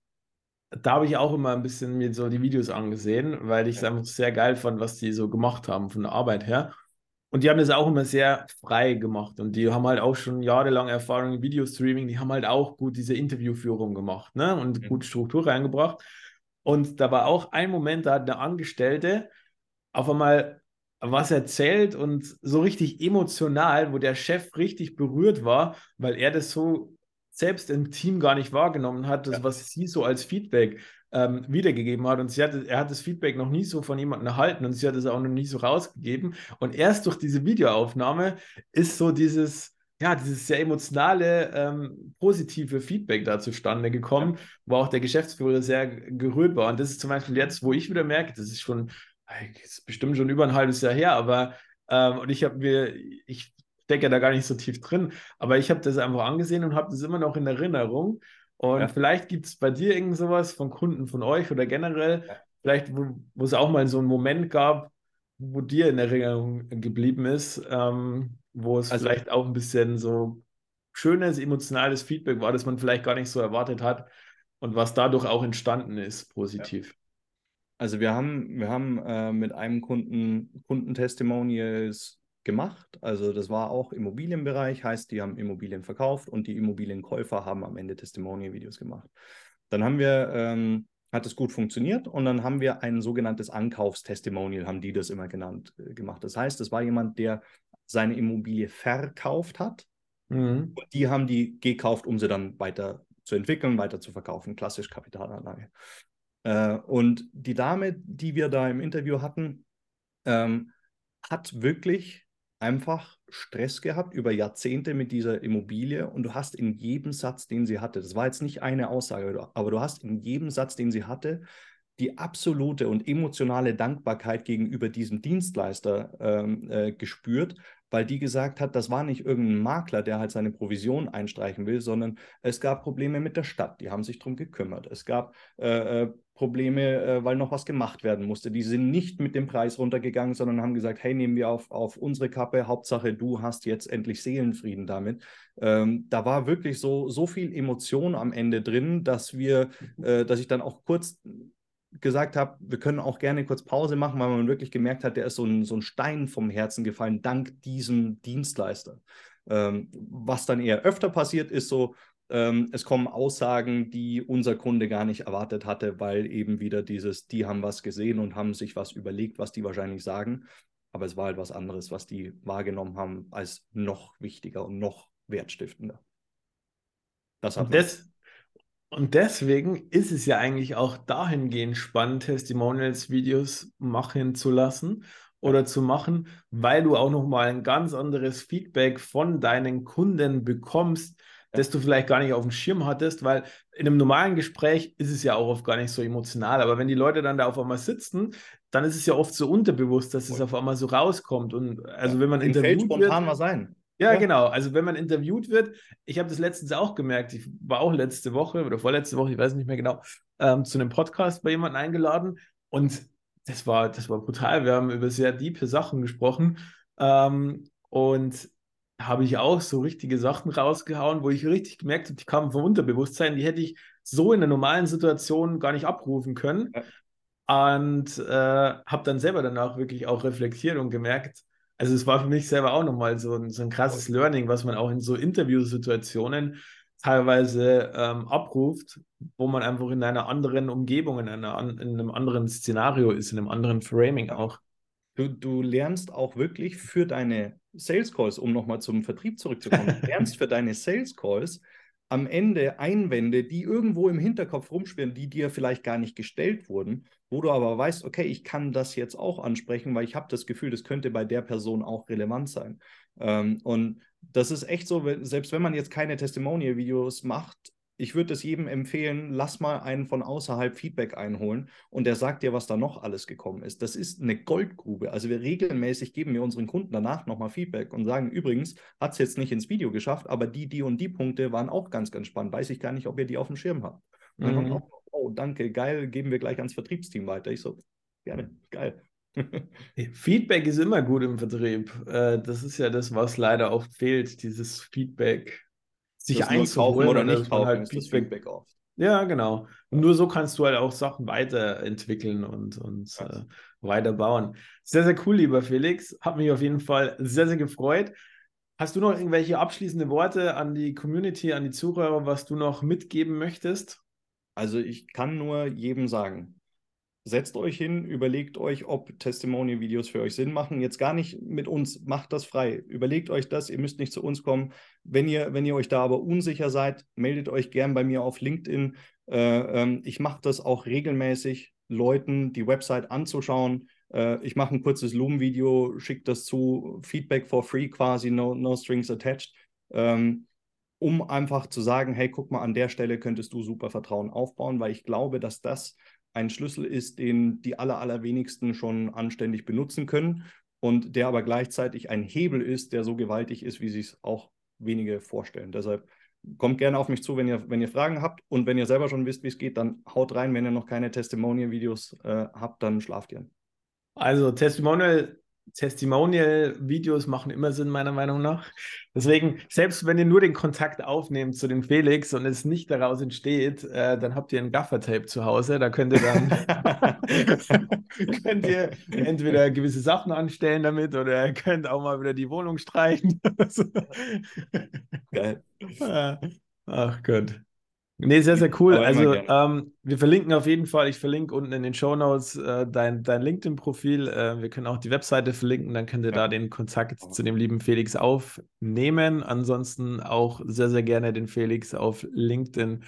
da habe ich auch immer ein bisschen mir so die Videos angesehen, weil ich es einfach sehr geil fand, was die so gemacht haben von der Arbeit her. Und die haben das auch immer sehr frei gemacht und die haben halt auch schon jahrelang Erfahrung im Videostreaming, die haben halt auch gut diese Interviewführung gemacht ne? und mhm. gut Struktur reingebracht. Und da war auch ein Moment, da hat eine Angestellte auf einmal was erzählt und so richtig emotional, wo der Chef richtig berührt war, weil er das so selbst im Team gar nicht wahrgenommen hat, das, ja. was sie so als Feedback ähm, wiedergegeben hat. Und sie hat, er hat das Feedback noch nie so von jemandem erhalten und sie hat es auch noch nie so rausgegeben. Und erst durch diese Videoaufnahme ist so dieses, ja, dieses sehr emotionale, ähm, positive Feedback da zustande gekommen, ja. wo auch der Geschäftsführer sehr gerührt war. Und das ist zum Beispiel jetzt, wo ich wieder merke, das ist schon, ist bestimmt schon über ein halbes Jahr her, aber ähm, und ich habe mir, ich stecke da gar nicht so tief drin, aber ich habe das einfach angesehen und habe das immer noch in Erinnerung. Und ja. vielleicht gibt es bei dir irgend sowas von Kunden von euch oder generell, ja. vielleicht, wo, wo es auch mal so einen Moment gab, wo dir in Erinnerung geblieben ist, ähm, wo es also, vielleicht auch ein bisschen so schönes, emotionales Feedback war, das man vielleicht gar nicht so erwartet hat und was dadurch auch entstanden ist, positiv. Ja. Also wir haben, wir haben äh, mit einem Kunden Kundentestimonials gemacht. Also das war auch Immobilienbereich, heißt, die haben Immobilien verkauft und die Immobilienkäufer haben am Ende Testimonial-Videos gemacht. Dann haben wir, ähm, hat es gut funktioniert und dann haben wir ein sogenanntes Ankaufstestimonial, haben die das immer genannt, äh, gemacht. Das heißt, es war jemand, der seine Immobilie verkauft hat mhm. und die haben die gekauft, um sie dann weiter zu entwickeln, weiter zu verkaufen, klassisch Kapitalanlage. Äh, und die Dame, die wir da im Interview hatten, ähm, hat wirklich einfach Stress gehabt über Jahrzehnte mit dieser Immobilie und du hast in jedem Satz, den sie hatte, das war jetzt nicht eine Aussage, aber du hast in jedem Satz, den sie hatte, die absolute und emotionale Dankbarkeit gegenüber diesem Dienstleister ähm, äh, gespürt, weil die gesagt hat, das war nicht irgendein Makler, der halt seine Provision einstreichen will, sondern es gab Probleme mit der Stadt, die haben sich darum gekümmert. Es gab äh, äh, Probleme, äh, weil noch was gemacht werden musste. Die sind nicht mit dem Preis runtergegangen, sondern haben gesagt, hey, nehmen wir auf, auf unsere Kappe, Hauptsache du hast jetzt endlich Seelenfrieden damit. Ähm, da war wirklich so, so viel Emotion am Ende drin, dass wir, äh, dass ich dann auch kurz gesagt habe, wir können auch gerne kurz Pause machen, weil man wirklich gemerkt hat, der ist so ein, so ein Stein vom Herzen gefallen, dank diesem Dienstleister. Ähm, was dann eher öfter passiert, ist so, ähm, es kommen Aussagen, die unser Kunde gar nicht erwartet hatte, weil eben wieder dieses, die haben was gesehen und haben sich was überlegt, was die wahrscheinlich sagen. Aber es war halt was anderes, was die wahrgenommen haben, als noch wichtiger und noch wertstiftender. Das hat das, und deswegen ist es ja eigentlich auch dahingehend spannend, Testimonials-Videos machen zu lassen oder zu machen, weil du auch nochmal ein ganz anderes Feedback von deinen Kunden bekommst, das du vielleicht gar nicht auf dem Schirm hattest, weil in einem normalen Gespräch ist es ja auch oft gar nicht so emotional. Aber wenn die Leute dann da auf einmal sitzen, dann ist es ja oft so unterbewusst, dass es auf einmal so rauskommt. Und also ja, wenn man interviewt spontan wird, mal sein. Ja, ja, genau. Also wenn man interviewt wird, ich habe das letztens auch gemerkt, ich war auch letzte Woche oder vorletzte Woche, ich weiß nicht mehr genau, ähm, zu einem Podcast bei jemandem eingeladen und das war, das war brutal. Wir haben über sehr diepe Sachen gesprochen ähm, und habe ich auch so richtige Sachen rausgehauen, wo ich richtig gemerkt habe, die kamen vom Unterbewusstsein, die hätte ich so in einer normalen Situation gar nicht abrufen können. Ja. Und äh, habe dann selber danach wirklich auch reflektiert und gemerkt, also es war für mich selber auch nochmal so ein, so ein krasses Learning, was man auch in so Interviewsituationen teilweise ähm, abruft, wo man einfach in einer anderen Umgebung, in, einer, in einem anderen Szenario ist, in einem anderen Framing auch. Du, du lernst auch wirklich für deine Sales Calls, um nochmal zum Vertrieb zurückzukommen, du lernst für deine Sales Calls am Ende Einwände, die irgendwo im Hinterkopf rumschwirren, die dir vielleicht gar nicht gestellt wurden, wo du aber weißt, okay, ich kann das jetzt auch ansprechen, weil ich habe das Gefühl, das könnte bei der Person auch relevant sein. Ähm, und das ist echt so, selbst wenn man jetzt keine Testimonial-Videos macht, ich würde es jedem empfehlen, lass mal einen von außerhalb Feedback einholen und der sagt dir, was da noch alles gekommen ist. Das ist eine Goldgrube. Also wir regelmäßig geben wir unseren Kunden danach nochmal Feedback und sagen, übrigens, hat es jetzt nicht ins Video geschafft, aber die, die und die Punkte waren auch ganz, ganz spannend. Weiß ich gar nicht, ob ihr die auf dem Schirm habt. Und dann mhm. kommt auch, oh, danke, geil, geben wir gleich ans Vertriebsteam weiter. Ich so, gerne, geil. Feedback ist immer gut im Vertrieb. Äh, das ist ja das, was leider oft fehlt, dieses Feedback sich einzuholen oder nicht kaufen, halt ist Feedback, Feedback oft. Ja, genau. Und nur so kannst du halt auch Sachen weiterentwickeln und, und äh, weiterbauen. Sehr, sehr cool, lieber Felix. Hat mich auf jeden Fall sehr, sehr gefreut. Hast du noch irgendwelche abschließende Worte an die Community, an die Zuhörer, was du noch mitgeben möchtest? Also ich kann nur jedem sagen, setzt euch hin, überlegt euch, ob Testimonial-Videos für euch Sinn machen. Jetzt gar nicht mit uns, macht das frei. Überlegt euch das, ihr müsst nicht zu uns kommen. Wenn ihr, wenn ihr euch da aber unsicher seid, meldet euch gern bei mir auf LinkedIn. Äh, ähm, ich mache das auch regelmäßig, Leuten die Website anzuschauen. Äh, ich mache ein kurzes Loom-Video, schicke das zu, Feedback for free quasi, no, no strings attached. Ähm, um einfach zu sagen, hey, guck mal, an der Stelle könntest du super Vertrauen aufbauen, weil ich glaube, dass das ein Schlüssel ist, den die aller, allerwenigsten schon anständig benutzen können und der aber gleichzeitig ein Hebel ist, der so gewaltig ist, wie sich es auch wenige vorstellen. Deshalb kommt gerne auf mich zu, wenn ihr, wenn ihr Fragen habt und wenn ihr selber schon wisst, wie es geht, dann haut rein. Wenn ihr noch keine Testimonial-Videos äh, habt, dann schlaft ihr. Also Testimonial Testimonial-Videos machen immer Sinn, meiner Meinung nach. Deswegen, selbst wenn ihr nur den Kontakt aufnehmt zu dem Felix und es nicht daraus entsteht, äh, dann habt ihr ein Gaffertape zu Hause. Da könnt ihr dann könnt ihr entweder gewisse Sachen anstellen damit oder ihr könnt auch mal wieder die Wohnung streichen. Geil. Ach Gott. Nee, sehr, sehr cool. Also ähm, wir verlinken auf jeden Fall, ich verlinke unten in den Show Notes äh, dein, dein LinkedIn-Profil. Äh, wir können auch die Webseite verlinken, dann könnt ihr ja. da den Kontakt zu dem lieben Felix aufnehmen. Ansonsten auch sehr, sehr gerne den Felix auf LinkedIn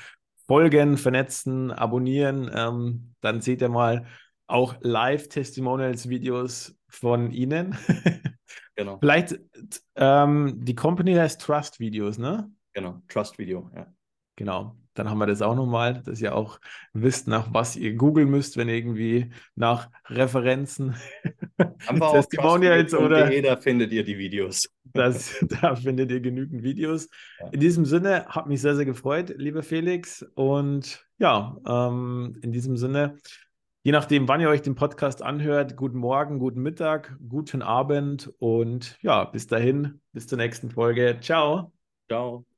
folgen, vernetzen, abonnieren. Ähm, dann seht ihr mal auch Live-Testimonials-Videos von Ihnen. genau. Vielleicht, ähm, die Company heißt Trust Videos, ne? Genau, Trust Video, ja. Genau dann haben wir das auch nochmal, dass ihr auch wisst, nach was ihr googeln müsst, wenn ihr irgendwie nach Referenzen, Testimonials oder. Da findet ihr die Videos. Das, da findet ihr genügend Videos. Ja. In diesem Sinne, hat mich sehr, sehr gefreut, lieber Felix. Und ja, ähm, in diesem Sinne, je nachdem, wann ihr euch den Podcast anhört, guten Morgen, guten Mittag, guten Abend und ja, bis dahin, bis zur nächsten Folge. Ciao. Ciao.